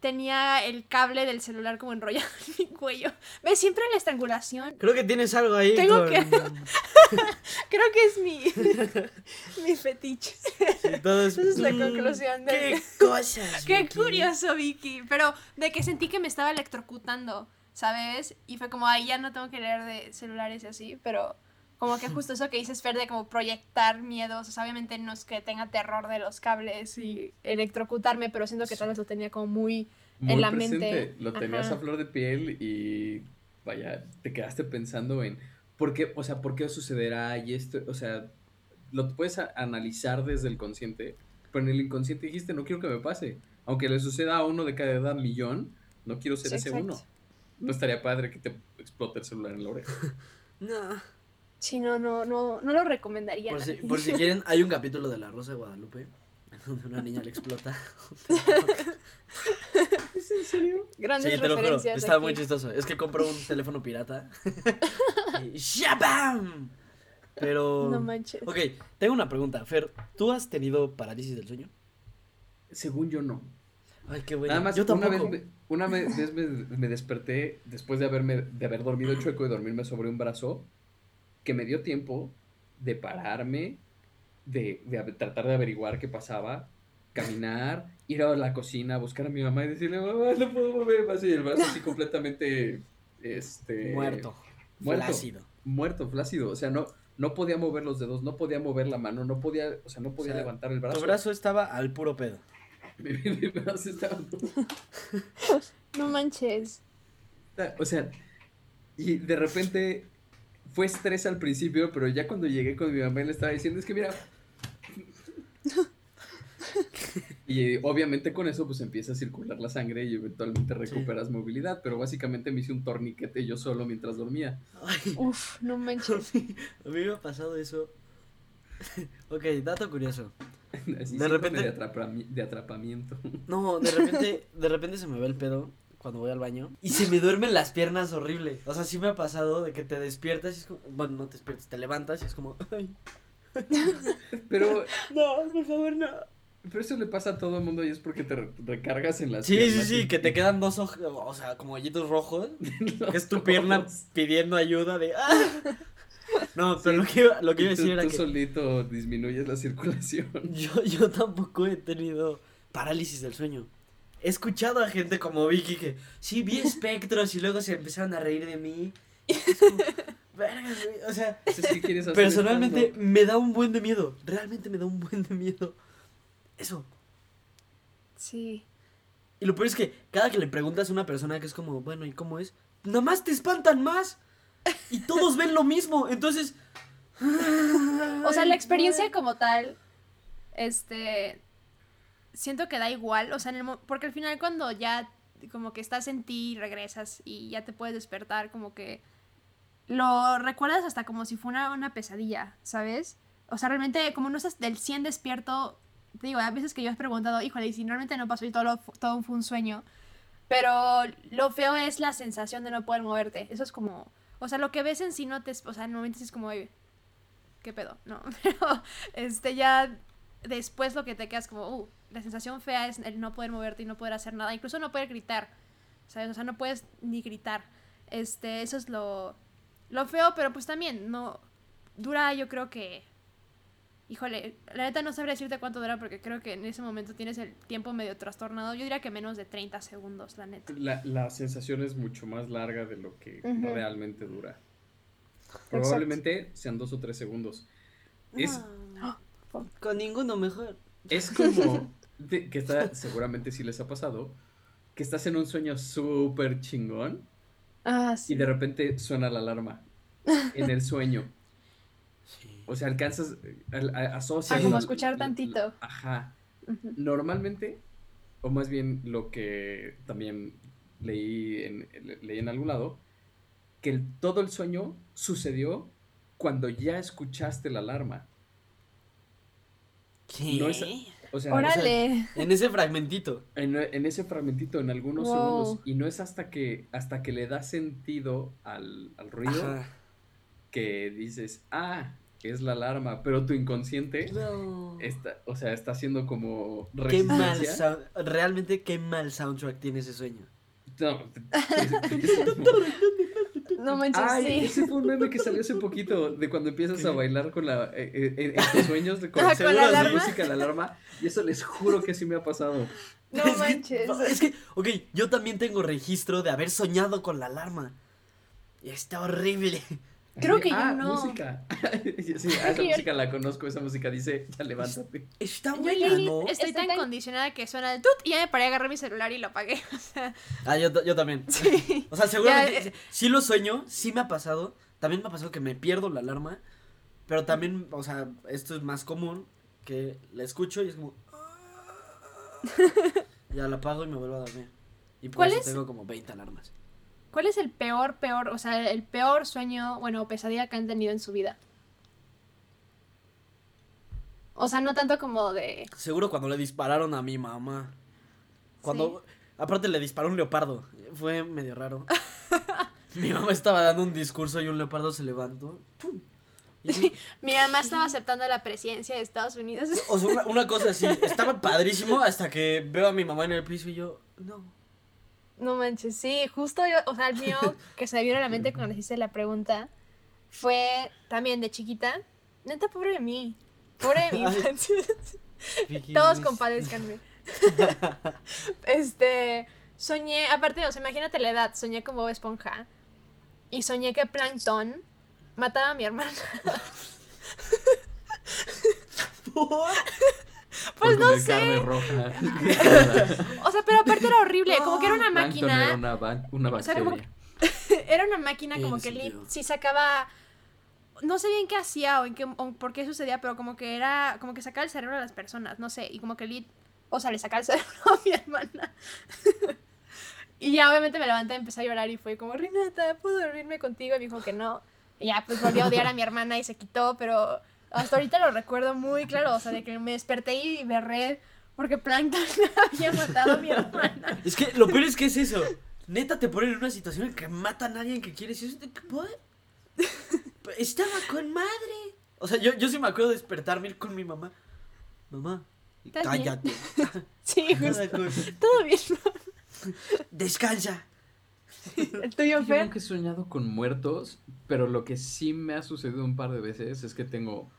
[SPEAKER 2] tenía el cable del celular como enrollado en mi cuello. ¿Ves? Siempre la estrangulación.
[SPEAKER 1] Creo que tienes algo ahí.
[SPEAKER 2] Tengo
[SPEAKER 1] con-
[SPEAKER 2] que- *laughs* Creo que es mi, *laughs* mi fetiche.
[SPEAKER 1] Sí, todo *laughs*
[SPEAKER 2] Esa es la
[SPEAKER 1] Mm,
[SPEAKER 2] conclusión de-
[SPEAKER 1] Qué cosas.
[SPEAKER 2] Qué
[SPEAKER 1] Vicky.
[SPEAKER 2] curioso, Vicky. Pero de que sentí que me estaba electrocutando, ¿sabes? Y fue como, ahí ya no tengo que leer de celulares y así, pero como que justo eso que dices, Fer, de como proyectar miedos. O sea, obviamente no es que tenga terror de los cables y electrocutarme, pero siento que tal vez lo tenía como muy...
[SPEAKER 3] muy
[SPEAKER 2] en la
[SPEAKER 3] presente,
[SPEAKER 2] mente.
[SPEAKER 3] Lo tenías
[SPEAKER 2] Ajá.
[SPEAKER 3] a flor de piel y vaya, te quedaste pensando en por qué, o sea, por qué sucederá y esto, o sea, lo puedes analizar desde el consciente, pero en el inconsciente dijiste, no quiero que me pase. Aunque le suceda a uno de cada edad millón, no quiero ser
[SPEAKER 2] Sí,
[SPEAKER 3] ese
[SPEAKER 2] exacto.
[SPEAKER 3] uno. No estaría padre que te explote el celular en la oreja. *laughs*
[SPEAKER 1] No.
[SPEAKER 2] Sí, no, no, no, no lo recomendaría.
[SPEAKER 1] Por si, por si *laughs* quieren, hay un capítulo de La Rosa de Guadalupe donde una niña le explota.
[SPEAKER 3] ¿Es en serio?
[SPEAKER 2] Grandes
[SPEAKER 1] Sí, te lo juro.
[SPEAKER 2] referencias.
[SPEAKER 1] Está
[SPEAKER 2] aquí.
[SPEAKER 1] muy chistoso. Es que compró un teléfono pirata. *laughs* y ¡Shabam! Pero.
[SPEAKER 2] No manches.
[SPEAKER 1] Ok, tengo una pregunta. Fer, ¿tú has tenido parálisis del sueño?
[SPEAKER 3] Según yo no.
[SPEAKER 1] Ay, qué bueno.
[SPEAKER 3] Nada más
[SPEAKER 1] Yo
[SPEAKER 3] una
[SPEAKER 1] tampoco.
[SPEAKER 3] vez, me, una vez vez me, me desperté después de haberme de haber dormido chueco y dormirme sobre un brazo que me dio tiempo de pararme, de, de tratar de averiguar qué pasaba, caminar, ir a la cocina, buscar a mi mamá y decirle, mamá, no puedo mover más y el brazo así *laughs* completamente este
[SPEAKER 1] Muerto.
[SPEAKER 3] muerto.
[SPEAKER 1] Flácido.
[SPEAKER 3] muerto, flácido, o sea, no no podía mover los dedos, no podía mover la mano, no podía, o sea, no podía
[SPEAKER 1] O sea,
[SPEAKER 3] levantar el brazo.
[SPEAKER 1] Tu brazo estaba al puro pedo. *laughs*
[SPEAKER 3] Mi- mi brazo estaba *laughs*
[SPEAKER 2] No manches.
[SPEAKER 3] O sea, y de repente fue estrés al principio, pero ya cuando llegué con mi mamá y le estaba diciendo, es que mira. *laughs* Y obviamente con eso pues empieza a circular la sangre y eventualmente recuperas movilidad, pero básicamente me hice un torniquete yo solo mientras dormía.
[SPEAKER 1] Ay,
[SPEAKER 2] Uf, no
[SPEAKER 1] a
[SPEAKER 2] manches.
[SPEAKER 1] mí, a mí me ha pasado eso. *laughs* ok, dato curioso. *laughs*
[SPEAKER 3] Así
[SPEAKER 1] De repente-
[SPEAKER 3] de, atrapami- de atrapamiento.
[SPEAKER 1] No, de repente, de repente se me ve el pedo cuando voy al baño y se me duermen las piernas horrible. O sea, sí me ha pasado de que te despiertas y es como, bueno, no te despiertas, te levantas y es como, ay, *laughs*
[SPEAKER 3] Pero,
[SPEAKER 1] no, por favor, no.
[SPEAKER 3] pero eso le pasa a todo el mundo y es porque te re- recargas en las
[SPEAKER 1] Sí, sí,
[SPEAKER 3] piernas
[SPEAKER 1] sí,
[SPEAKER 3] y-
[SPEAKER 1] que te quedan dos ojos, o sea, como hoyitos rojos, *laughs* que es tu pierna
[SPEAKER 3] ojos. *laughs*
[SPEAKER 1] pidiendo ayuda de, ah. No, pero lo que iba, lo que iba a
[SPEAKER 3] Y tú,
[SPEAKER 1] decir era
[SPEAKER 3] tú
[SPEAKER 1] que
[SPEAKER 3] solito disminuyes la circulación.
[SPEAKER 1] yo, yo tampoco he tenido parálisis del sueño. He escuchado a gente como Vicky que sí vi espectros y luego se empezaron a reír de mí. Es como, *laughs* O sea,
[SPEAKER 3] Entonces, ¿qué quieres hacer
[SPEAKER 1] personalmente me da un buen de miedo. Realmente me da un buen de miedo. Eso.
[SPEAKER 2] Sí.
[SPEAKER 1] Y lo peor es que cada que le preguntas a una persona que es como, bueno, ¿y cómo es? Nomás te espantan más. Y todos ven lo mismo. Entonces.
[SPEAKER 2] O sea, la experiencia como tal, este, siento que da igual, o sea, porque al final cuando ya como que estás en ti y regresas y ya te puedes despertar, como que lo recuerdas hasta como si fuera una pesadilla, ¿sabes? O sea, realmente como no estás del 100 despierto, te digo, a veces que yo he preguntado, híjole, y si realmente no pasó y todo, lo todo fue un sueño, pero lo feo es la sensación de no poder moverte, eso es como, o sea, lo que ves en sí no te, o sea, en momentos es como, "Oye, ¿qué pedo? No, *laughs* pero este ya después lo que te quedas como, uh, la sensación fea es el no poder moverte y no poder hacer nada, incluso no poder gritar, ¿sabes? O sea, no puedes ni gritar. Este, eso es lo, lo feo, pero pues también, no, dura yo creo que, híjole, la neta no sabría decirte cuánto dura porque creo que en ese momento tienes el tiempo medio trastornado, yo diría que menos de 30 segundos, la neta.
[SPEAKER 3] La, la sensación es mucho más larga de lo que realmente dura. Probablemente sean dos o tres segundos. Es,
[SPEAKER 1] Con ninguno mejor.
[SPEAKER 3] es como de- que está, seguramente sí les ha pasado, que estás en un sueño súper chingón
[SPEAKER 2] Ah,
[SPEAKER 3] y de repente suena la alarma en el sueño.
[SPEAKER 1] Sí.
[SPEAKER 3] O sea, alcanzas, a- a- asocias.
[SPEAKER 2] Ah, como escuchar
[SPEAKER 3] la-
[SPEAKER 2] tantito.
[SPEAKER 3] la- ajá. Normalmente, o más bien lo que también leí en, le- leí en algún lado, que el- todo el sueño sucedió cuando ya escuchaste la alarma.
[SPEAKER 1] ¿Qué?
[SPEAKER 3] No es- O sea,
[SPEAKER 2] Órale.
[SPEAKER 1] En ese fragmentito.
[SPEAKER 3] en, en ese fragmentito, en algunos
[SPEAKER 2] Wow.
[SPEAKER 3] segundos, y no es hasta que, hasta que le das sentido al, al ruido
[SPEAKER 1] Ajá.
[SPEAKER 3] que dices, ah, es la alarma, pero tu inconsciente
[SPEAKER 1] No.
[SPEAKER 3] está, o sea, está haciendo como
[SPEAKER 1] Qué mal Realmente qué mal soundtrack tiene ese sueño.
[SPEAKER 3] No, *laughs* *laughs* te- te- como-
[SPEAKER 2] No manches,
[SPEAKER 3] Ay,
[SPEAKER 2] sí.
[SPEAKER 3] ese fue un meme que salió hace *laughs* poquito, de cuando empiezas a
[SPEAKER 1] ¿Qué?
[SPEAKER 3] bailar con la, eh, eh, en, en tus sueños, de *laughs* con,
[SPEAKER 2] ¿con la
[SPEAKER 3] la música, la alarma, y eso les juro que sí me ha pasado.
[SPEAKER 2] No
[SPEAKER 1] Es que-
[SPEAKER 2] manches.
[SPEAKER 1] Es que, ok, yo también tengo registro de haber soñado con la alarma. Y está horrible.
[SPEAKER 2] Creo que yo
[SPEAKER 3] ah,
[SPEAKER 2] no.
[SPEAKER 3] música. *laughs* sí, ah, esa *laughs*
[SPEAKER 2] yo-
[SPEAKER 3] música la conozco, esa música dice, ya levántate.
[SPEAKER 1] Está
[SPEAKER 2] Yo
[SPEAKER 1] buena, ¿no?
[SPEAKER 2] estoy
[SPEAKER 4] Estoy
[SPEAKER 2] tan
[SPEAKER 4] tan-
[SPEAKER 2] condicionada que suena el tut y ya me paré, agarré mi celular y lo apagué. *laughs* O sea,
[SPEAKER 1] Ah, yo, yo también.
[SPEAKER 2] sí.
[SPEAKER 1] O sea, seguramente,
[SPEAKER 2] Ya, eh.
[SPEAKER 1] sí- sí lo sueño, sí me ha pasado. También me ha pasado que me pierdo la alarma. Pero también, o sea, esto es más común, que la escucho y es como... Ya la apago y me vuelvo a dormir. Y por
[SPEAKER 2] ¿Cuál
[SPEAKER 1] eso
[SPEAKER 2] es?
[SPEAKER 1] tengo como 20 alarmas.
[SPEAKER 2] ¿Cuál es el peor, peor, o sea, el peor sueño, bueno, o pesadilla que han tenido en su vida? O sea, no tanto como de...
[SPEAKER 1] Seguro cuando le dispararon a mi mamá. Cuando... Aparte le disparó un leopardo. Fue medio raro. *laughs* mi mamá estaba dando un discurso y un leopardo se levantó. ¡pum! *laughs*
[SPEAKER 2] Mi mamá estaba aceptando la presidencia de Estados Unidos.
[SPEAKER 1] O sea, una, una cosa así. Estaba padrísimo hasta que veo a mi mamá en el piso y yo... No.
[SPEAKER 2] No manches, sí, justo yo, o sea, el mío que se me vino a la mente cuando hice la pregunta fue también de chiquita. Neta, pobre de mí. Pobre de mi infancia. *laughs* Todos compadezcanme. *laughs* este, soñé, aparte, o sea, imagínate la edad, soñé como Bob Esponja y soñé que Plankton mataba a mi hermana. *laughs*
[SPEAKER 1] ¿Por?
[SPEAKER 2] Pues no sé.
[SPEAKER 3] carne roja. *laughs*
[SPEAKER 2] O sea, pero aparte era horrible, como que era una
[SPEAKER 3] Plankton era
[SPEAKER 2] máquina,
[SPEAKER 3] una, ba- una
[SPEAKER 2] O sea,
[SPEAKER 3] bacteria.
[SPEAKER 2] como *laughs* era una máquina como que
[SPEAKER 1] sentido.
[SPEAKER 2] sí sacaba no sé bien qué hacía o en qué o por qué sucedía, pero como que era como que sacaba el cerebro de las personas, no sé, y como que Lee o sea, le sacaba el *laughs* cerebro a mi hermana. y ya obviamente me levanté, empecé a llorar y fue como, Renata, ¿puedo dormirme contigo? Y me dijo que no. Y ya, pues volví a odiar a mi hermana y se quitó, pero hasta ahorita lo recuerdo muy claro, o sea, de que me desperté y berré porque Plankton *laughs* había matado a mi hermana.
[SPEAKER 1] Es que lo peor es que es eso. Neta te ponen en una situación en que matan a alguien que quieres y es de que, "¿What?". Estaba con madre. O sea, yo, yo sí me acuerdo de despertarme ir con mi mamá. Mamá, cállate. *laughs*
[SPEAKER 2] Sí, justo.
[SPEAKER 1] con-
[SPEAKER 2] Todo bien.
[SPEAKER 1] Descansa.
[SPEAKER 2] ¿El tuyo,
[SPEAKER 3] Yo nunca he soñado con muertos, pero lo que sí me ha sucedido un par de veces es que tengo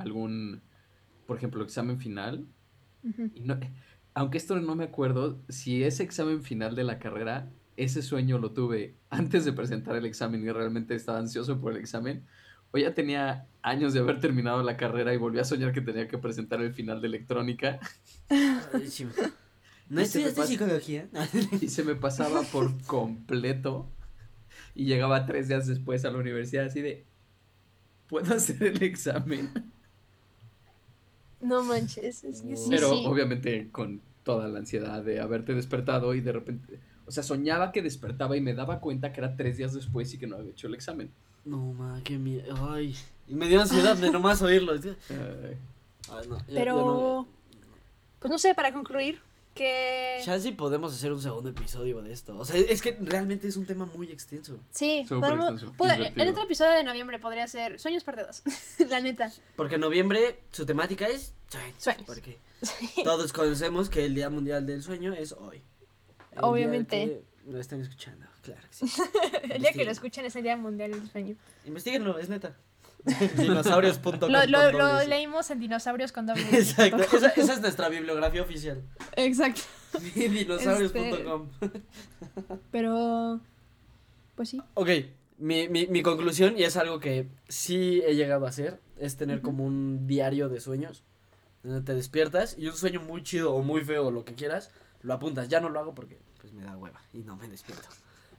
[SPEAKER 3] algún, por ejemplo, examen final.
[SPEAKER 2] Ujú.
[SPEAKER 3] Y no- aunque esto no me acuerdo, si ese examen final de la carrera, ese sueño lo tuve *laughs* antes de presentar el examen y realmente estaba ansioso por el examen, o ya tenía años de haber terminado la carrera y volví a soñar que tenía que presentar el final de electrónica. *laughs*
[SPEAKER 1] ¿No
[SPEAKER 3] Y se me
[SPEAKER 1] estudiaste psicología?
[SPEAKER 3] y se me pasaba por *laughs* completo y llegaba tres días después a la universidad así de, ¿puedo hacer el examen?
[SPEAKER 2] No manches, es que sí,
[SPEAKER 3] Pero
[SPEAKER 2] sí.
[SPEAKER 3] obviamente con toda la ansiedad de haberte despertado y de repente, o sea, soñaba que despertaba y me daba cuenta que era tres días después y que no había hecho el examen.
[SPEAKER 1] No, ma, qué miedo. Ay. Y me dio ansiedad de nomás oírlo. Ay,
[SPEAKER 3] Ay,
[SPEAKER 1] no, ya- ya
[SPEAKER 2] Pero,
[SPEAKER 1] no-
[SPEAKER 2] pues no sé, para concluir, que...
[SPEAKER 1] Ya sí podemos hacer un segundo episodio de esto. O sea, es que realmente es un tema muy extenso.
[SPEAKER 2] Sí,
[SPEAKER 3] Súper
[SPEAKER 2] podemos-
[SPEAKER 3] extenso,
[SPEAKER 2] puede- el otro episodio de noviembre podría ser Sueños Perdidos, *laughs* la neta.
[SPEAKER 1] Porque en noviembre su temática es sueños.
[SPEAKER 2] Sueños.
[SPEAKER 1] Porque *laughs* todos conocemos que el Día Mundial del Sueño es hoy. El
[SPEAKER 2] Obviamente.
[SPEAKER 1] Lo están escuchando, claro que sí. *laughs*
[SPEAKER 2] El día que lo escuchen es el Día Mundial del Sueño.
[SPEAKER 1] Investiguenlo, es neta. *laughs* Dinosaurios.com.
[SPEAKER 2] Lo, lo, lo leímos en Dinosaurios con doble. *laughs*
[SPEAKER 1] Exacto, esa, esa es nuestra bibliografía oficial.
[SPEAKER 2] Exacto. *laughs*
[SPEAKER 1] Dinosaurios.com.
[SPEAKER 2] Pero, pues sí.
[SPEAKER 1] Ok, mi, mi, mi conclusión, y es algo que sí he llegado a hacer, es tener como un diario de sueños. Donde te despiertas y un sueño muy chido o muy feo o lo que quieras, lo apuntas. Ya no lo hago porque pues me da hueva y no me despierto.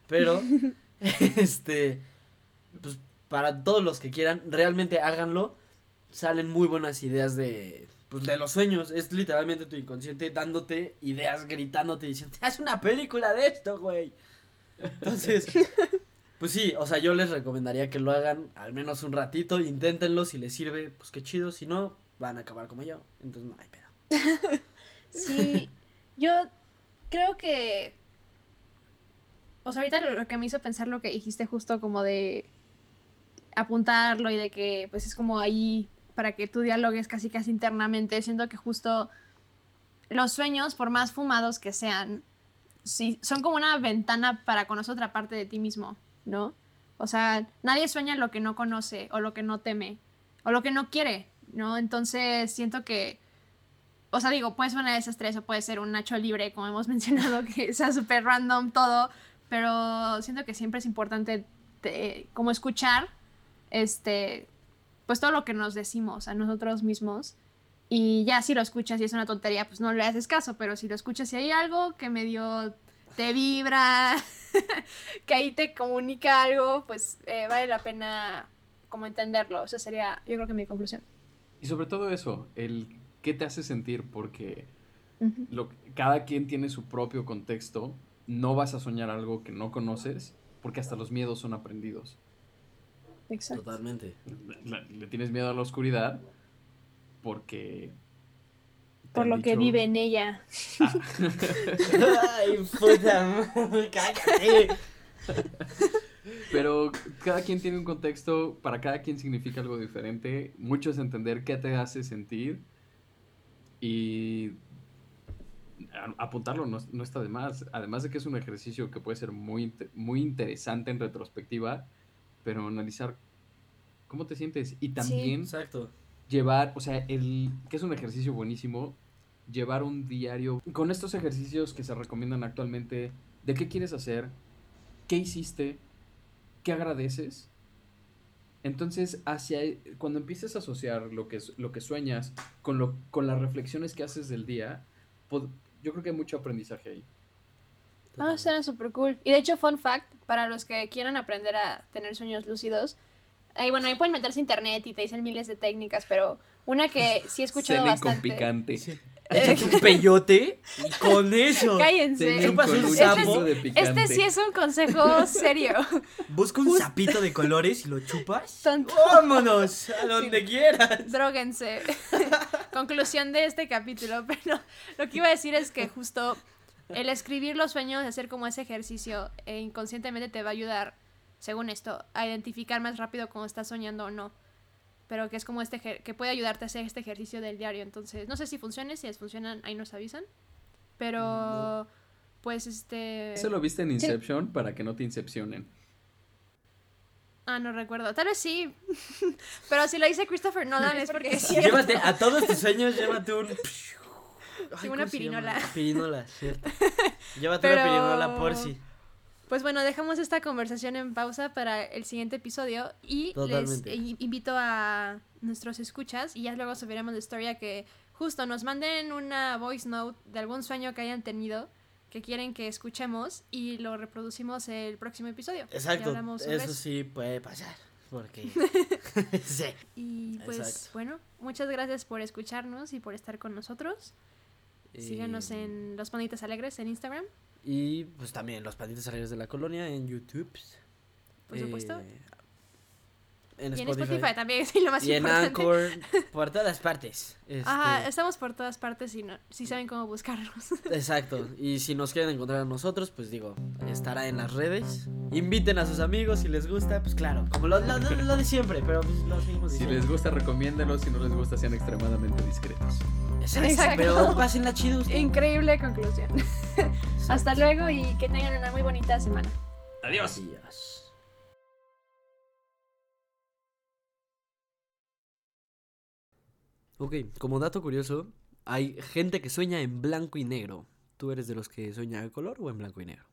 [SPEAKER 1] Pero, este, pues para todos los que quieran, realmente háganlo. Salen muy buenas ideas de, pues, de los sueños. Es literalmente tu inconsciente dándote ideas, gritándote, diciendo, haz una película de esto, güey. Entonces, *laughs* pues sí, o sea, yo les recomendaría que lo hagan al menos un ratito, inténtenlo, si les sirve, pues qué chido, si no, van a acabar como yo, entonces no hay pedo. *laughs*
[SPEAKER 2] Sí, yo creo que... O sea, ahorita lo, lo que me hizo pensar lo que dijiste justo como de apuntarlo y de que pues es como ahí para que tú dialogues casi casi internamente, siento que justo los sueños, por más fumados que sean, sí, son como una ventana para conocer otra parte de ti mismo, ¿no? O sea, nadie sueña lo que no conoce o lo que no teme o lo que no quiere, ¿no? Entonces siento que o sea, digo, puede ser una de esas tres o puede ser un Nacho libre, como hemos *laughs* mencionado, que sea súper random todo, pero siento que siempre es importante te- como escuchar, este, pues todo lo que nos decimos a nosotros mismos. Y ya si lo escuchas y es una tontería, pues no le haces caso, pero si lo escuchas y hay algo que medio te vibra, *laughs* que ahí te comunica algo, pues eh, vale la pena como entenderlo. Esa sería, yo creo que mi conclusión.
[SPEAKER 3] Y sobre todo eso, el qué te hace sentir, porque lo, cada quien tiene su propio contexto, no vas a soñar algo que no conoces, porque hasta los miedos son aprendidos.
[SPEAKER 2] Exacto.
[SPEAKER 1] Totalmente.
[SPEAKER 3] La- le tienes miedo a la oscuridad porque...
[SPEAKER 2] Por lo que vive en ella. *laughs*
[SPEAKER 1] Ay, puta cállate. *laughs*
[SPEAKER 3] Pero cada quien tiene un contexto, para cada quien significa algo diferente. Mucho es entender qué te hace sentir y apuntarlo no, no está de más. Además de que es un ejercicio que puede ser muy, muy interesante en retrospectiva, pero analizar cómo te sientes y también
[SPEAKER 1] Exacto.
[SPEAKER 3] llevar, o sea, el que es un ejercicio buenísimo, llevar un diario con estos ejercicios que se recomiendan actualmente de qué quieres hacer, qué hiciste, qué agradeces. Entonces, hacia cuando empieces a asociar lo que es- lo que sueñas con lo con las reflexiones que haces del día, pod- yo creo que hay mucho aprendizaje ahí.
[SPEAKER 2] Ah, será súper cool. Y de hecho, fun fact, para los que quieran aprender a tener sueños lúcidos, ahí, bueno, ahí pueden meterse a internet y te dicen miles de técnicas, pero una que sí he escuchado
[SPEAKER 3] Cenen
[SPEAKER 2] bastante.
[SPEAKER 3] con picante. *laughs*
[SPEAKER 1] Échate un peyote y con eso. *laughs*
[SPEAKER 2] Cállense.
[SPEAKER 1] Chupas un
[SPEAKER 3] un
[SPEAKER 1] sapo.
[SPEAKER 3] picante.
[SPEAKER 2] Este sí es un consejo *laughs* serio.
[SPEAKER 1] Busca un sapito de colores y lo chupas.
[SPEAKER 2] Tonto.
[SPEAKER 1] Vámonos a donde quieras.
[SPEAKER 2] Dróguense. Conclusión de este capítulo, pero lo que iba a decir es que justo el escribir los sueños, hacer como ese ejercicio, e inconscientemente te va a ayudar, según esto, a identificar más rápido cómo estás soñando o no. Pero que es como este que puede ayudarte a hacer este ejercicio del diario. Entonces, no sé si funcione, si les funcionan, ahí nos avisan. Pero pues este...
[SPEAKER 3] Eso lo viste en Inception para que no te incepcionen.
[SPEAKER 2] Ah, no recuerdo. Tal vez sí. *laughs* Pero si lo dice Christopher Nolan es porque sí.
[SPEAKER 1] Llévate a todos tus sueños, llévate un. *laughs* Ay,
[SPEAKER 2] una pirinola. *laughs*
[SPEAKER 1] Pirinola, cierto. Llévate
[SPEAKER 2] Pero-
[SPEAKER 1] una pirinola por si.
[SPEAKER 2] Pues bueno, dejamos esta conversación en pausa para el siguiente episodio y
[SPEAKER 1] Totalmente.
[SPEAKER 2] les invito a nuestros escuchas y ya luego subiremos la historia que justo nos manden una voice note de algún sueño que hayan tenido que quieren que escuchemos y lo reproducimos el próximo episodio.
[SPEAKER 1] Exacto. Eso sí puede pasar. Porque. *laughs* *laughs* sí.
[SPEAKER 2] Y pues
[SPEAKER 1] Exacto.
[SPEAKER 2] bueno, muchas gracias por escucharnos y por estar con nosotros. Síganos
[SPEAKER 1] Eh,
[SPEAKER 2] en Los Panitas Alegres en Instagram,
[SPEAKER 1] Y pues también los patitos alegres de la colonia en YouTube.
[SPEAKER 2] por supuesto. Y en
[SPEAKER 1] Spotify.
[SPEAKER 2] También, *laughs* sí, lo más
[SPEAKER 1] y en. Anchor. *laughs* Por todas partes.
[SPEAKER 2] Ajá,
[SPEAKER 1] Este,
[SPEAKER 2] estamos por todas partes y no, si saben cómo buscarnos. *laughs*
[SPEAKER 1] Exacto. Y si nos quieren encontrar a nosotros, pues digo, estará en las redes. Inviten a sus amigos si les gusta, pues claro, como lo, lo- lo- lo de siempre, pero pues lo seguimos
[SPEAKER 3] Si les gusta, recomiéndenlo. Si no les gusta, sean extremadamente discretos.
[SPEAKER 1] Exacto.
[SPEAKER 2] Exacto.
[SPEAKER 1] Pero pásenla chido ustedes.
[SPEAKER 2] Increíble conclusión. Hasta luego y que tengan una muy bonita semana.
[SPEAKER 3] Adiós.
[SPEAKER 1] Adiós. Ok, como dato curioso, hay gente que sueña en blanco y negro. ¿Tú eres de los que sueña en color o en blanco y negro?